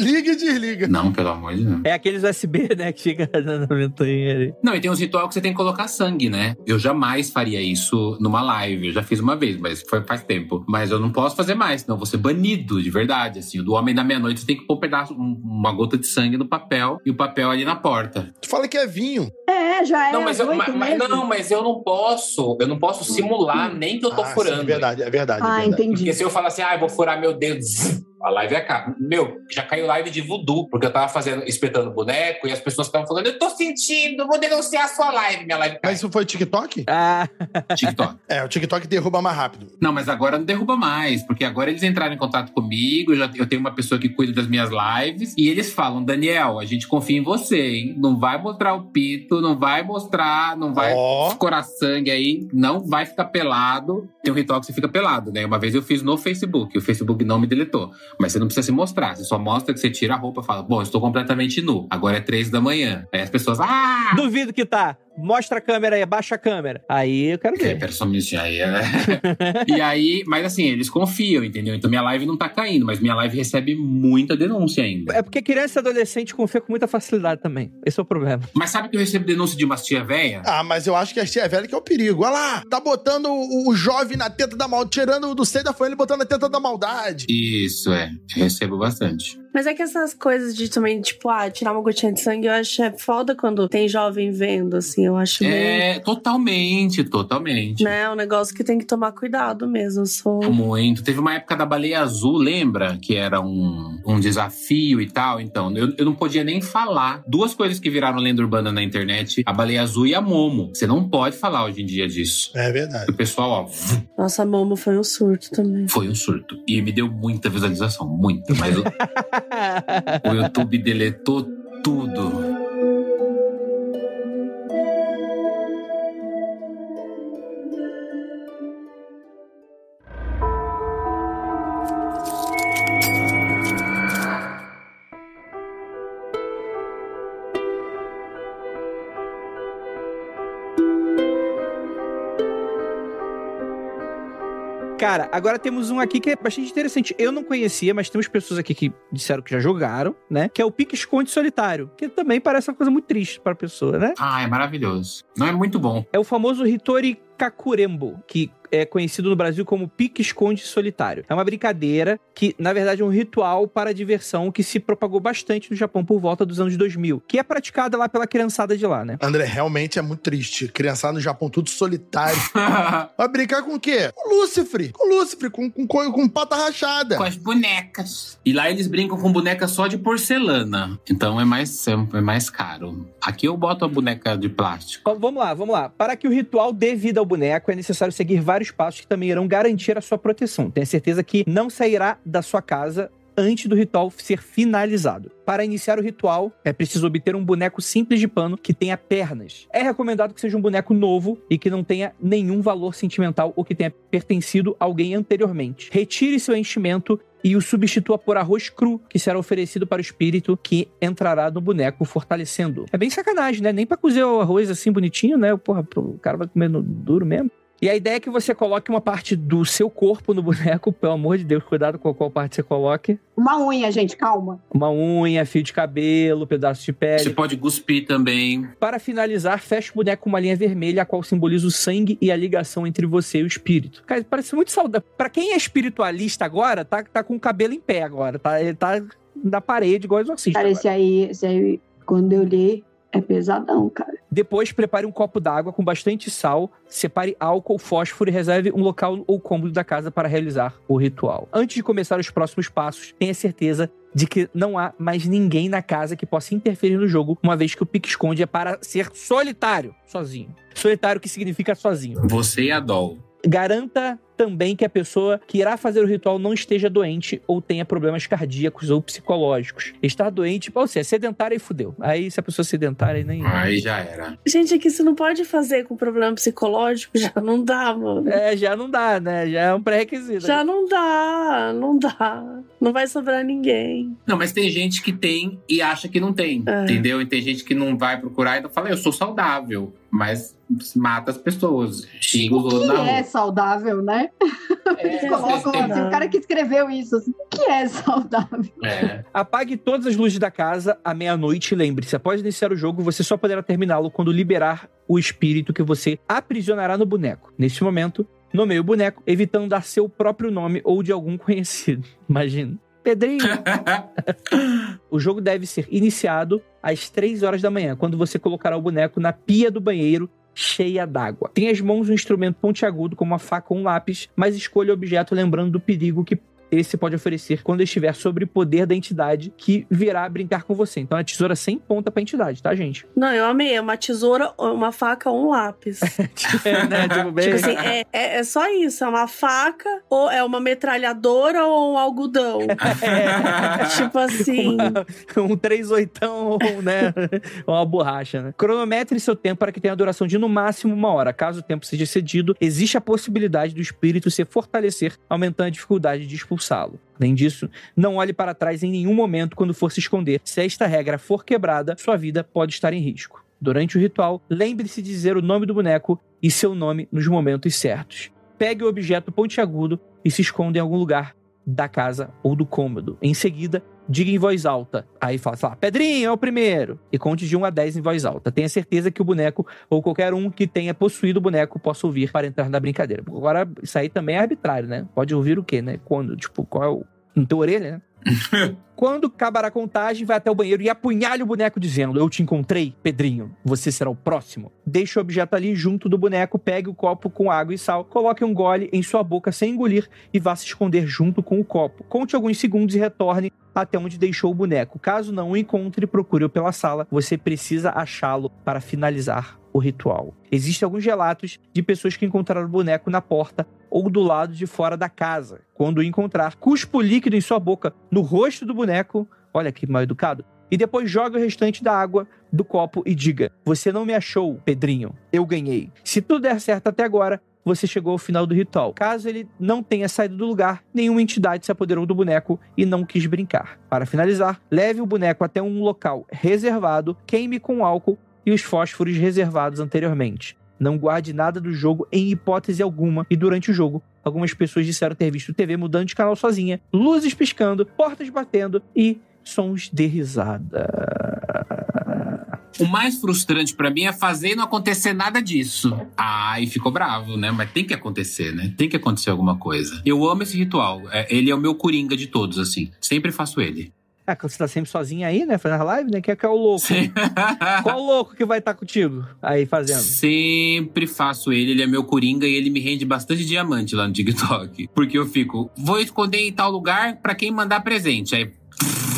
Liga e desliga. não, pelo amor de Deus. É aqueles USB, né, que fica na ventoinha ali. Não, e tem uns ritual que você tem que colocar sangue, né? Eu jamais faria isso numa live. Eu já fiz uma vez, mas foi faz tempo. Mas eu não posso fazer mais, senão eu vou ser banido, de verdade. Assim, o do Homem da Meia-Noite você tem que pôr um pedaço, um- uma gota de sangue no papel e o papel ali na porta. Tu fala que é vinho. É, já é. não, mas eu, mas, meses. não, mas eu não posso. Eu não posso simular nem que eu tô Ah, sim, furando. é verdade, é verdade. é Ah, verdade. entendi. Porque se eu falar assim, ah, eu vou furar meu dedo, a live acaba. Meu, já caiu live de voodoo, porque eu tava fazendo, espetando boneco e as pessoas estavam falando, eu tô sentindo, vou denunciar a sua live. Minha live cai. Mas isso foi TikTok? Ah, TikTok. É, o TikTok derruba mais rápido. Não, mas agora não derruba mais, porque agora eles entraram em contato comigo, eu, já, eu tenho uma pessoa que cuida das minhas lives, e eles falam, Daniel, a gente confia em você, hein? Não vai mostrar o pito, não vai mostrar, não vai Ó. escorar sangue aí, não vai ficar pelado. Tem um ritual que você fica pelado, né? Uma vez eu fiz no Facebook, o Facebook não me deletou. Mas você não precisa se mostrar, você só mostra que você tira a roupa e fala, bom, estou completamente nu, agora é três da manhã. Aí as pessoas, ah! duvido que tá. Mostra a câmera aí, abaixa a câmera. Aí eu quero É, ver. pera só um minutinho aí. é. e aí, mas assim, eles confiam, entendeu? Então minha live não tá caindo, mas minha live recebe muita denúncia ainda. É porque criança e adolescente confia com muita facilidade também. Esse é o problema. Mas sabe que eu recebo denúncia de umas tia véia? Ah, mas eu acho que a tia velha que é o perigo. Olha lá, tá botando o, o jovem na teta da maldade, tirando do seio da folha e botando na teta da maldade. Isso, é. Eu recebo bastante. Mas é que essas coisas de também, tipo, ah, tirar uma gotinha de sangue, eu acho é foda quando tem jovem vendo, assim, eu acho meio. É, totalmente, totalmente. Né, é um negócio que tem que tomar cuidado mesmo. Eu sou. Muito. Teve uma época da baleia azul, lembra? Que era um, um desafio e tal. Então, eu, eu não podia nem falar. Duas coisas que viraram lenda urbana na internet: a baleia azul e a Momo. Você não pode falar hoje em dia disso. É verdade. O pessoal, ó, Nossa, Momo foi um surto também. foi um surto. E me deu muita visualização, muita. Mas o, YouTube deletou tudo. Cara, agora temos um aqui que é bastante interessante. Eu não conhecia, mas temos pessoas aqui que disseram que já jogaram, né? Que é o Pique Esconde Solitário. Que também parece uma coisa muito triste para a pessoa, né? Ah, é maravilhoso. Não é muito bom. É o famoso Hitori Kakurembo, que é conhecido no Brasil como Pique Esconde Solitário. É uma brincadeira que, na verdade, é um ritual para diversão que se propagou bastante no Japão por volta dos anos 2000, que é praticada lá pela criançada de lá, né? André, realmente é muito triste. Criançada no Japão, tudo solitário. Vai brincar com o quê? Com Lúcifer. Com Lúcifer, com, com, com, com pata rachada. com as bonecas. E lá eles brincam com boneca só de porcelana. Então é mais, é mais caro. Aqui eu boto a boneca de plástico. Vamos lá, vamos lá. Para que o ritual dê vida ao boneco, é necessário seguir vários passos que também irão garantir a sua proteção. Tenha certeza que não sairá da sua casa antes do ritual ser finalizado. Para iniciar o ritual, é preciso obter um boneco simples de pano que tenha pernas. É recomendado que seja um boneco novo e que não tenha nenhum valor sentimental ou que tenha pertencido a alguém anteriormente. Retire seu enchimento e o substitua por arroz cru, que será oferecido para o espírito que entrará no boneco, fortalecendo. É bem sacanagem, né? Nem pra cozer o arroz assim bonitinho, né? Porra, o cara vai comer no duro mesmo. E a ideia é que você coloque uma parte do seu corpo no boneco, pelo amor de Deus, cuidado com qual parte você coloque. Uma unha, gente, calma. Uma unha, fio de cabelo, pedaço de pele. Você pode cuspir também. Para finalizar, feche o boneco com uma linha vermelha, a qual simboliza o sangue e a ligação entre você e o espírito. Cara, parece muito saudável. Pra quem é espiritualista agora, tá, tá com o cabelo em pé agora, tá? Ele tá na parede, igual exorcista. Cara, agora. esse aí, esse aí, quando eu li, é pesadão, cara. Depois, prepare um copo d'água com bastante sal, separe álcool, fósforo e reserve um local ou cômodo da casa para realizar o ritual. Antes de começar os próximos passos, tenha certeza de que não há mais ninguém na casa que possa interferir no jogo, uma vez que o pique-esconde é para ser solitário, sozinho. Solitário que significa sozinho. Você e a Doll. Garanta também que a pessoa que irá fazer o ritual não esteja doente ou tenha problemas cardíacos ou psicológicos. Estar doente, ou seja, sedentária e fudeu. Aí, se a pessoa é sedentária, nem. Aí já era. Gente, aqui você não pode fazer com problema psicológico, já não dá, mano. É, já não dá, né? Já é um pré-requisito. Já não dá, não dá. Não vai sobrar ninguém. Não, mas tem gente que tem e acha que não tem. É. Entendeu? E tem gente que não vai procurar e não fala, eu sou saudável. Mas mata as pessoas. Xinga os O outros que na rua. é saudável, né? né? Eles colocam assim, o cara que escreveu isso, assim, o que é saudável? É. Apague todas as luzes da casa à meia-noite e lembre-se, após iniciar o jogo, você só poderá terminá-lo quando liberar o espírito que você aprisionará no boneco. Nesse momento, nomeie o boneco, evitando dar seu próprio nome ou de algum conhecido. Imagina. Pedrinho. o jogo deve ser iniciado às 3 horas da manhã, quando você colocará o boneco na pia do banheiro cheia d'água. Tem as mãos um instrumento pontiagudo, como uma faca ou um lápis, mas escolha o objeto lembrando do perigo que esse pode oferecer quando estiver sob o poder da entidade que virá brincar com você. Então é tesoura sem ponta pra entidade, tá, gente? Não, eu amei. É uma tesoura, uma faca ou um lápis. é, né? Tipo, bem... tipo assim, é, é, é só isso. É uma faca, ou é uma metralhadora ou um algodão. É. tipo assim. Uma, um 3 oitão ou, né? uma borracha, né? Cronometre seu tempo para que tenha duração de no máximo uma hora. Caso o tempo seja cedido, existe a possibilidade do espírito se fortalecer, aumentando a dificuldade de expulsão expulsá-lo. Além disso, não olhe para trás em nenhum momento quando for se esconder. Se esta regra for quebrada, sua vida pode estar em risco. Durante o ritual, lembre-se de dizer o nome do boneco e seu nome nos momentos certos. Pegue o objeto pontiagudo e se esconda em algum lugar da casa ou do cômodo. Em seguida, diga em voz alta. Aí fala, fala, Pedrinho é o primeiro. E conte de 1 a 10 em voz alta. Tenha certeza que o boneco, ou qualquer um que tenha possuído o boneco, possa ouvir para entrar na brincadeira. Agora, isso aí também é arbitrário, né? Pode ouvir o quê, né? Quando? Tipo, qual é o. Na tua orelha, né? Quando acabar a contagem, vai até o banheiro e apunhalha o boneco dizendo: Eu te encontrei, Pedrinho. Você será o próximo. Deixe o objeto ali junto do boneco, pegue o copo com água e sal, coloque um gole em sua boca sem engolir e vá se esconder junto com o copo. Conte alguns segundos e retorne até onde deixou o boneco. Caso não o encontre, procure-o pela sala. Você precisa achá-lo para finalizar o ritual. Existem alguns relatos de pessoas que encontraram o boneco na porta ou do lado de fora da casa. Quando o encontrar, cuspa o líquido em sua boca no rosto do boneco. Olha que mal educado. E depois joga o restante da água do copo e diga: Você não me achou, Pedrinho. Eu ganhei. Se tudo der certo até agora, você chegou ao final do ritual. Caso ele não tenha saído do lugar, nenhuma entidade se apoderou do boneco e não quis brincar. Para finalizar, leve o boneco até um local reservado, queime com álcool e os fósforos reservados anteriormente. Não guarde nada do jogo em hipótese alguma. E durante o jogo, algumas pessoas disseram ter visto TV mudando de canal sozinha, luzes piscando, portas batendo e sons de risada. O mais frustrante para mim é fazer e não acontecer nada disso. Ai, ficou bravo, né? Mas tem que acontecer, né? Tem que acontecer alguma coisa. Eu amo esse ritual. É, ele é o meu coringa de todos, assim. Sempre faço ele. Ah, você tá sempre sozinho aí, né? Fazendo a live, né? Quem é que é o louco? Sim. Qual louco que vai estar contigo aí fazendo? Sempre faço ele, ele é meu coringa e ele me rende bastante diamante lá no TikTok. Porque eu fico, vou esconder em tal lugar pra quem mandar presente. Aí.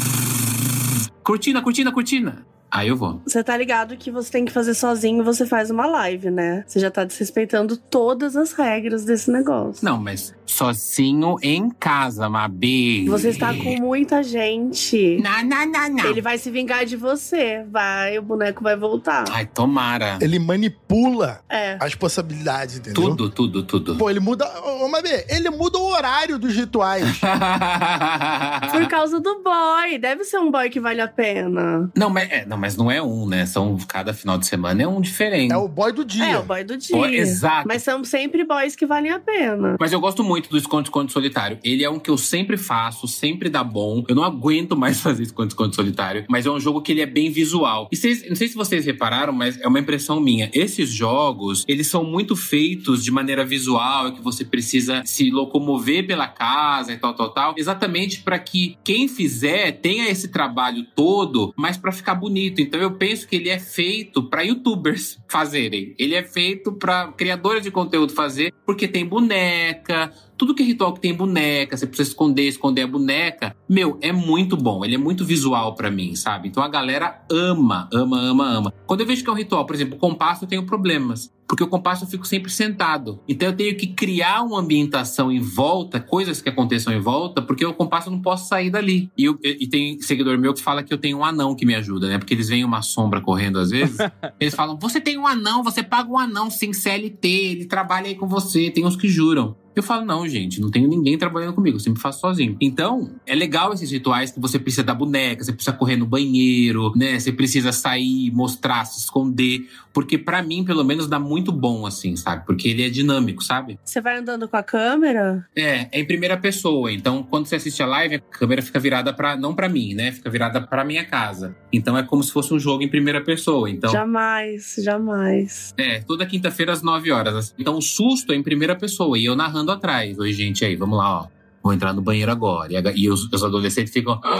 Cortina, cortina, cortina. Aí eu vou. Você tá ligado que você tem que fazer sozinho, você faz uma live, né? Você já tá desrespeitando todas as regras desse negócio. Não, mas sozinho em casa, Mabi. Você está com muita gente. Não, não, não, não. Ele vai se vingar de você. Vai, o boneco vai voltar. Ai, tomara. Ele manipula É. as possibilidades, entendeu? Tudo, tudo, tudo. Pô, ele muda. Ô, Mabê, ele muda o horário dos rituais. Por causa do boy. Deve ser um boy que vale a pena. Não, mas, é, não, mas não é um, né? São cada final de semana é um diferente. é o boy do dia. É, o boy do dia. Boy- exato. Mas são sempre boys que valem a pena. Mas eu gosto muito do esconde-esconde solitário. Ele é um que eu sempre faço, sempre dá bom. Eu não aguento mais fazer esconde-esconde solitário. Mas é um jogo que ele é bem visual. E vocês, não sei se vocês repararam, mas é uma impressão minha. Esses jogos, eles são muito feitos de maneira visual, que você precisa se locomover pela casa e tal, tal, tal. Exatamente para que quem fizer tenha esse trabalho todo, mas para ficar bonito. Então eu penso que ele é feito para youtubers fazerem. Ele é feito para criadores de conteúdo fazer, porque tem boneca, tudo que é ritual que tem boneca, você precisa esconder, esconder a boneca, meu, é muito bom. Ele é muito visual pra mim, sabe? Então a galera ama, ama, ama, ama. Quando eu vejo que é um ritual, por exemplo, o compasso, eu tenho problemas. Porque o compasso eu fico sempre sentado. Então eu tenho que criar uma ambientação em volta, coisas que aconteçam em volta, porque o compasso eu não posso sair dali. E, eu- e tem seguidor meu que fala que eu tenho um anão que me ajuda, né? Porque eles veem uma sombra correndo às vezes. eles falam: você tem um anão, você paga um anão sem CLT, ele trabalha aí com você. Tem uns que juram. Eu falo, não, gente, não tenho ninguém trabalhando comigo, eu sempre faço sozinho. Então, é legal esses rituais que você precisa da boneca, você precisa correr no banheiro, né? Você precisa sair, mostrar, se esconder. Porque para mim, pelo menos, dá muito bom, assim, sabe? Porque ele é dinâmico, sabe? Você vai andando com a câmera? É, é em primeira pessoa. Então, quando você assiste a live, a câmera fica virada para não para mim, né? Fica virada para minha casa. Então é como se fosse um jogo em primeira pessoa. Então, Jamais, jamais. é, toda quinta-feira às 9 horas. Então o susto é em primeira pessoa e eu narrando atrás. Oi, gente, aí, vamos lá, ó. Vou entrar no banheiro agora. E, a- e os, os adolescentes ficam.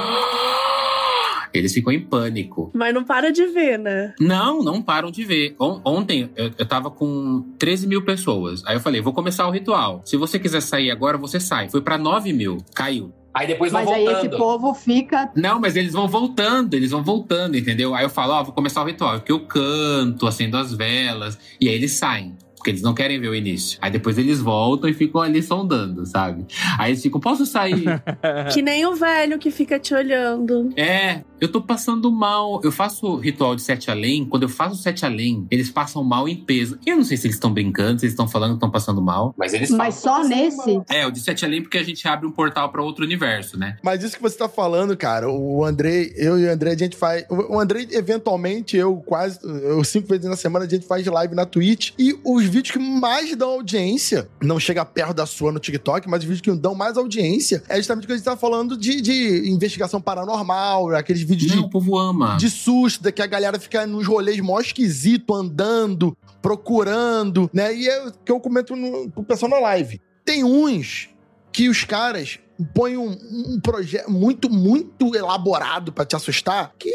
Eles ficam em pânico. Mas não para de ver, né? Não, não param de ver. On- ontem eu, eu tava com 13 mil pessoas. Aí eu falei, vou começar o ritual. Se você quiser sair agora, você sai. Foi pra 9 mil. Caiu. Aí depois vão Mas aí voltando. esse povo fica. Não, mas eles vão voltando, eles vão voltando, entendeu? Aí eu falo, ó, vou começar o ritual, que eu canto, acendo as velas, e aí eles saem. Porque eles não querem ver o início. Aí depois eles voltam e ficam ali sondando, sabe? Aí eles ficam, posso sair? Que nem o velho que fica te olhando. é, eu tô passando mal. Eu faço ritual de sete além. Quando eu faço sete além, eles passam mal em peso. Eu não sei se eles estão brincando, se eles estão falando que estão passando mal. Mas eles Mas só nesse. É, o de sete além porque a gente abre um portal pra outro universo, né? Mas isso que você tá falando, cara, o Andrei, eu e o André, a gente faz. O Andrei, eventualmente, eu quase. Eu cinco vezes na semana a gente faz live na Twitch. E os vídeos que mais dão audiência, não chega perto da sua no TikTok, mas os vídeos que dão mais audiência é justamente o que a gente tá falando de, de investigação paranormal, aqueles vídeos Não, de o povo ama. de susto, que a galera fica nos rolês mó esquisito, andando, procurando, né? E é o que eu comento no, pro pessoal na live. Tem uns que os caras põem um, um projeto muito, muito elaborado pra te assustar, que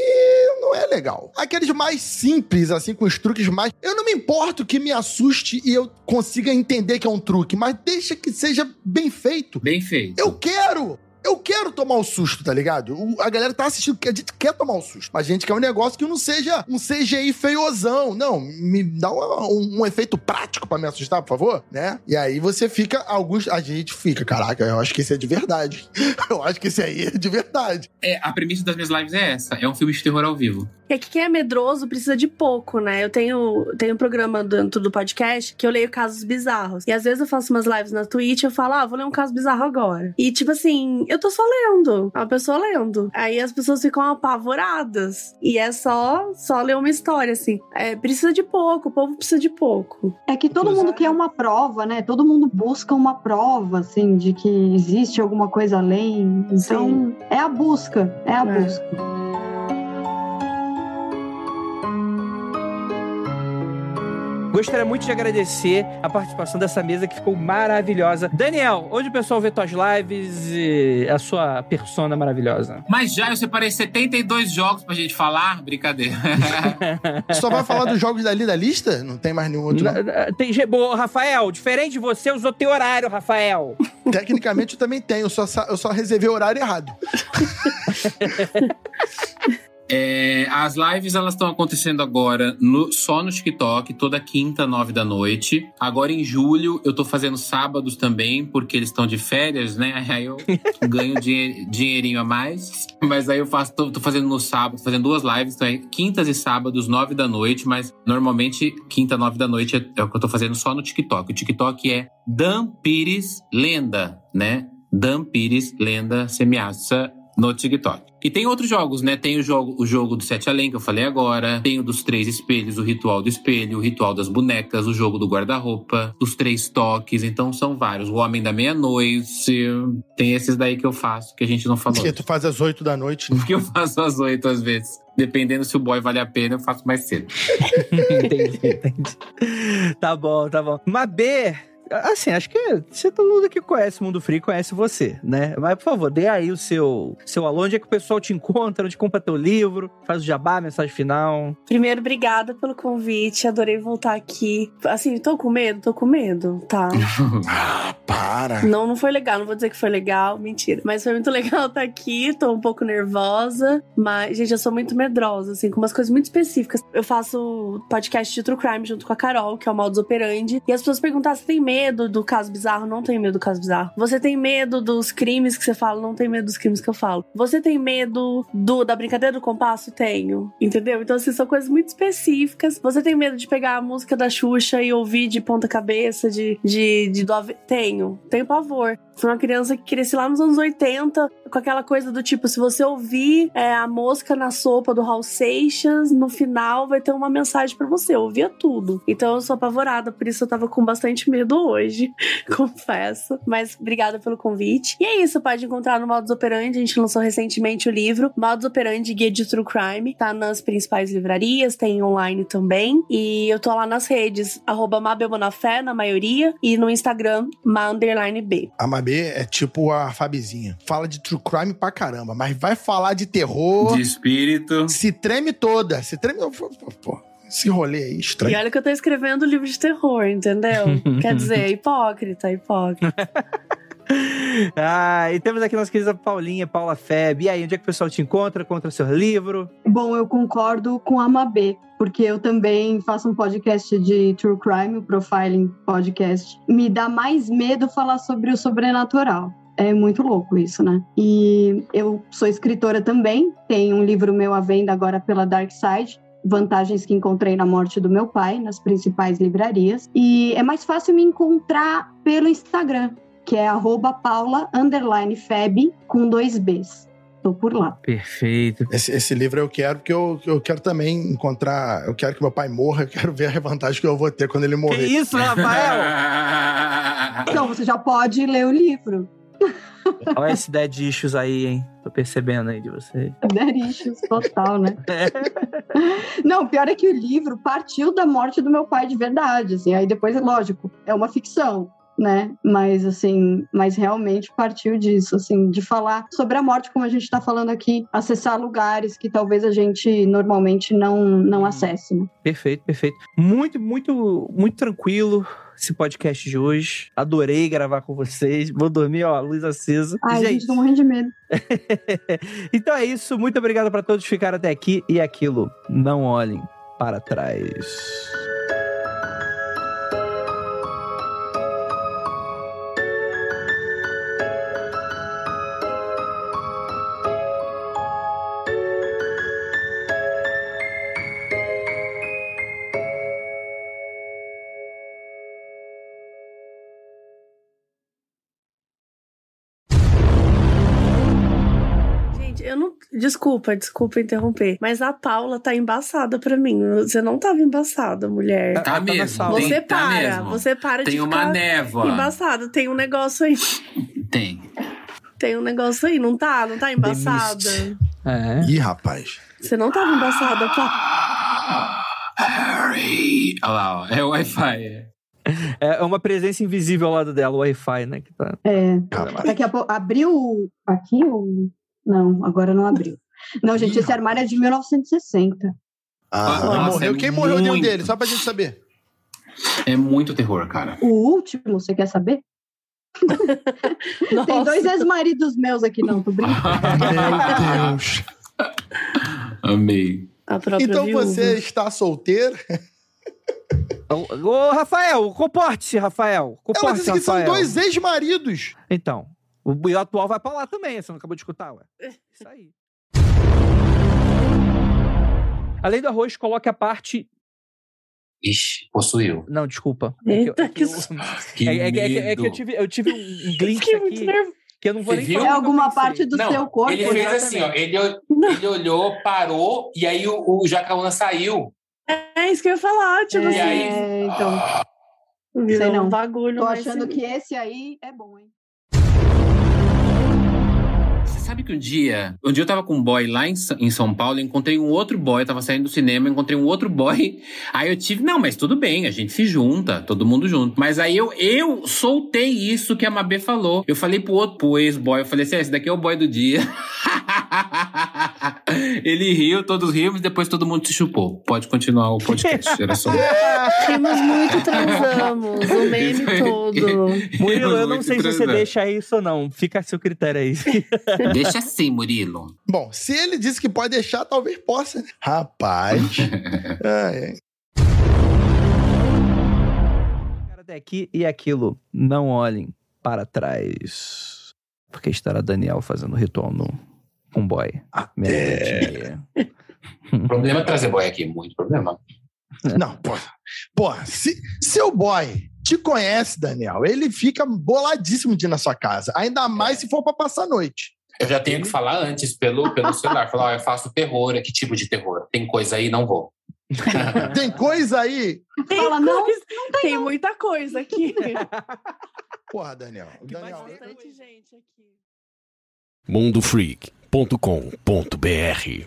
não é legal. Aqueles mais simples, assim, com os truques mais. Eu não me importo que me assuste e eu consiga entender que é um truque, mas deixa que seja bem feito. Bem feito. Eu quero! Eu quero tomar o susto, tá ligado? O- a galera tá assistindo porque a gente quer tomar o susto. Mas a gente quer um negócio que não seja um CGI feiozão. Não, me dá uma- um, um efeito prático pra me assustar, por favor, né? E aí você fica, alguns, a gente fica, caraca, eu acho que esse é de verdade. eu acho que esse aí é de verdade. É, a premissa das minhas lives é essa: é um filme de terror ao vivo. É que quem é medroso precisa de pouco, né? Eu tenho, tenho um programa dentro do podcast que eu leio casos bizarros. E às vezes eu faço umas lives na Twitch e eu falo, ah, vou ler um caso bizarro agora. E tipo assim, eu tô só lendo. É uma pessoa lendo. Aí as pessoas ficam apavoradas. E é só, só ler uma história, assim. É, precisa de pouco, o povo precisa de pouco. É que todo mundo quer uma prova, né? Todo mundo busca uma prova, assim, de que existe alguma coisa além. Então, é a busca. É a É. busca. Gostaria muito de agradecer a participação dessa mesa que ficou maravilhosa. Daniel, onde o pessoal vê tuas lives e a sua persona maravilhosa? Mas já eu separei 72 jogos pra gente falar. Brincadeira. Só vai falar dos jogos dali da lista? Não tem mais nenhum outro, não? Tem, Boa, Rafael, diferente de você, usou teu horário, Rafael. Tecnicamente eu também tenho, eu só, eu só reservei o horário errado. É, as lives elas estão acontecendo agora no- só no TikTok, toda quinta, nove da noite. Agora em julho eu tô fazendo sábados também, porque eles estão de férias, né? Aí eu ganho dinhe- dinheirinho a mais. Mas aí eu faço, tô, tô fazendo no sábado, fazendo duas lives, então é quintas e sábados, nove da noite, mas normalmente quinta, nove da noite é, é o que eu tô fazendo só no TikTok. O TikTok é Dan Pires Lenda, né? Dan Pires Lenda Semiaça no TikTok. E tem outros jogos, né? Tem o jogo, o jogo do Sete Além, que eu falei agora. Tem o dos três espelhos, o ritual do espelho, o ritual das bonecas, o jogo do guarda-roupa, os três toques. Então são vários. O Homem da Meia-Noite. Tem esses daí que eu faço, que a gente não falou. Porque tu faz às 8 da noite. né? Porque eu faço às oito às vezes. Dependendo se o boy vale a pena, eu faço mais cedo. entendi, entendi. Tá bom, tá bom. Mabê, assim, acho que se todo mundo que conhece o Mundo Free conhece você, né? Mas, por favor, dê aí o seu, seu alô, onde é que o pessoal te encontra, onde compra teu livro, faz o jabá, mensagem final. Primeiro, obrigada pelo convite. Adorei voltar aqui. Assim, tô com medo? Tô com medo, tá? Ah, para. Não, não foi legal. Não vou dizer que foi legal, mentira. Mas foi muito legal estar aqui. Tô um pouco nervosa. Mas, gente, eu sou muito medrosa, assim, com umas coisas muito específicas. Eu faço podcast de True Crime junto com a Carol, que é o Modus Operandi. E as pessoas perguntam: "Ah, você tem medo do caso bizarro? Não tenho medo do caso bizarro. Você tem medo dos crimes que você fala? Não tenho medo dos crimes que eu falo. Você tem medo do, da brincadeira do compasso? Tenho. Entendeu? Então, assim, são coisas muito específicas. Você tem medo de pegar a música da Xuxa e ouvir de ponta cabeça, de, de, de do tenho. Tenho pavor. Fui uma criança que cresci lá nos anos 80 com aquela coisa do tipo: se você ouvir é, a mosca na sopa do Hal Seixas, no final vai ter uma mensagem para você. Eu ouvia tudo. Então eu sou apavorada, por isso eu tava com bastante medo hoje, confesso. Mas obrigada pelo convite. E é isso, pode encontrar no Modus Operandi. A gente lançou recentemente o livro Modus Operandi Guia de True Crime. Tá nas principais livrarias, tem online também. E eu tô lá nas redes, arroba na maioria, e no Instagram, ma underline B. A Mabê é tipo a Fabizinha. Fala de true crime pra caramba, mas vai falar de terror, De espírito. se treme toda. Se treme. Pô, pô, esse rolê aí E estranho. olha que eu tô escrevendo livro de terror, entendeu? Quer dizer, é hipócrita, hipócrita. Ah, e temos aqui nossa querida Paulinha, Paula Feb. E aí, onde é que o pessoal te encontra? Contra seu livro? Bom, eu concordo com a Mabê, porque eu também faço um podcast de True Crime, o Profiling Podcast. Me dá mais medo falar sobre o sobrenatural. É muito louco isso, né? E eu sou escritora também, tenho um livro meu à venda agora pela Dark Side. Vantagens que encontrei na morte do meu pai, nas principais livrarias. E é mais fácil me encontrar pelo Instagram, que é arroba paula, underline, feb, com dois Bs. Tô por lá. Perfeito. Esse, esse livro eu quero, porque eu, eu quero também encontrar. Eu quero que meu pai morra, eu quero ver a vantagem que eu vou ter quando ele Que morrer. isso, Rafael? Então, você já pode ler o livro. Olha esse dead issues aí, hein? Tô percebendo aí de você. Derichos, total, né? Não, pior é que o livro partiu da morte do meu pai de verdade, assim. Aí depois, lógico, é uma ficção, né? Mas, assim, mas realmente partiu disso, assim, de falar sobre a morte, como a gente tá falando aqui, acessar lugares que talvez a gente normalmente não, não acesse, né? Perfeito, perfeito. Muito, muito, muito tranquilo esse podcast de hoje. Adorei gravar com vocês. Vou dormir, ó, luz acesa. Ai, Gente, gente, tô morrendo de medo. então é isso. Muito obrigado pra todos que ficaram até aqui. E aquilo, não olhem para trás. Eu não. Desculpa, desculpa interromper. Mas a Paula tá embaçada pra mim. Você não tava embaçada, mulher. Tá Tá mesmo. tem- Você tá para, mesmo. você para de Tem uma ficar névoa. embaçada. Tem um negócio aí. Tem. Tem um negócio aí, não tá? Não tá embaçada? É. Ih, rapaz. Você não tava embaçada, Paula. Harry. Olha lá, ó. É o Wi-Fi. é. É uma presença invisível ao lado dela, o Wi-Fi, né? Que tá... É, daqui a pouco. Abriu aqui ou. Não, agora não abriu. Não, gente, esse armário é de 1960. Ah, Nossa, morreu. é Quem morreu deu muito. dele? Só pra gente saber. É muito terror, cara. O último, você quer saber? Tem dois ex-maridos meus aqui, não, tô brincando. Meu Deus. Amei. Então viúva. você está solteiro? Ô, ô, Rafael, comporte-se, Rafael. Ela Comporte-se, disse que são Rafael. dois ex-maridos. Então, o o atual vai pra lá também, você não acabou de escutar, ué. Isso aí. Além do arroz, coloque a parte. Ixi, possuiu. Não, desculpa. É que, eu- Eita, é que eu- Que é- é que- é que- é que eu tive, eu tive um, glitch aqui que eu não vou Você nem viu? falar. É alguma parte do seu corpo. ele fez exatamente. assim, ó. Ele, ele olhou, parou, e aí o, o Jacaúna saiu. É isso que eu ia falar, tipo assim. aí- É, então, Virou sei não. um bagulho. tô achando sinistro. que esse aí é bom, hein? Sabe que um dia, um dia eu tava com um boy lá em, em São Paulo, encontrei um outro boy, eu tava saindo do cinema, encontrei um outro boy. Aí eu tive, não, mas tudo bem, a gente se junta, todo mundo junto. Mas aí eu, eu soltei isso que a Mabê falou. Eu falei pro outro, pro ex-boy, eu falei assim, "Ah, esse daqui é o boy do dia. Ele riu, todos rimos, depois todo mundo se chupou. Pode continuar o podcast, era só. Rimos muito, transamos. O meme todo. Murilo, eu não sei se você deixa isso ou não. Fica a seu critério aí. Deixa assim, Murilo. Bom, se ele disse que pode deixar, talvez possa. né? Rapaz. Ai, ai. Cara, até aqui e aquilo. Não olhem para trás. Porque estará Daniel fazendo ritual no um boy. Meia-noite. Problema é trazer boy aqui, muito problema. Não, porra. Porra, se seu boy te conhece, Daniel. Ele fica boladíssimo de ir na sua casa. Ainda mais se for pra passar a noite. Eu já tenho que falar antes pelo, pelo celular. Falar, ó, eu faço terror. Que tipo de terror? Tem coisa aí, não vou. Tem coisa aí. Tem, Fala, não, coisa- tem muita coisa aqui. Porra, Daniel. Tem Daniel, bastante gente aqui. mundofreak.com.br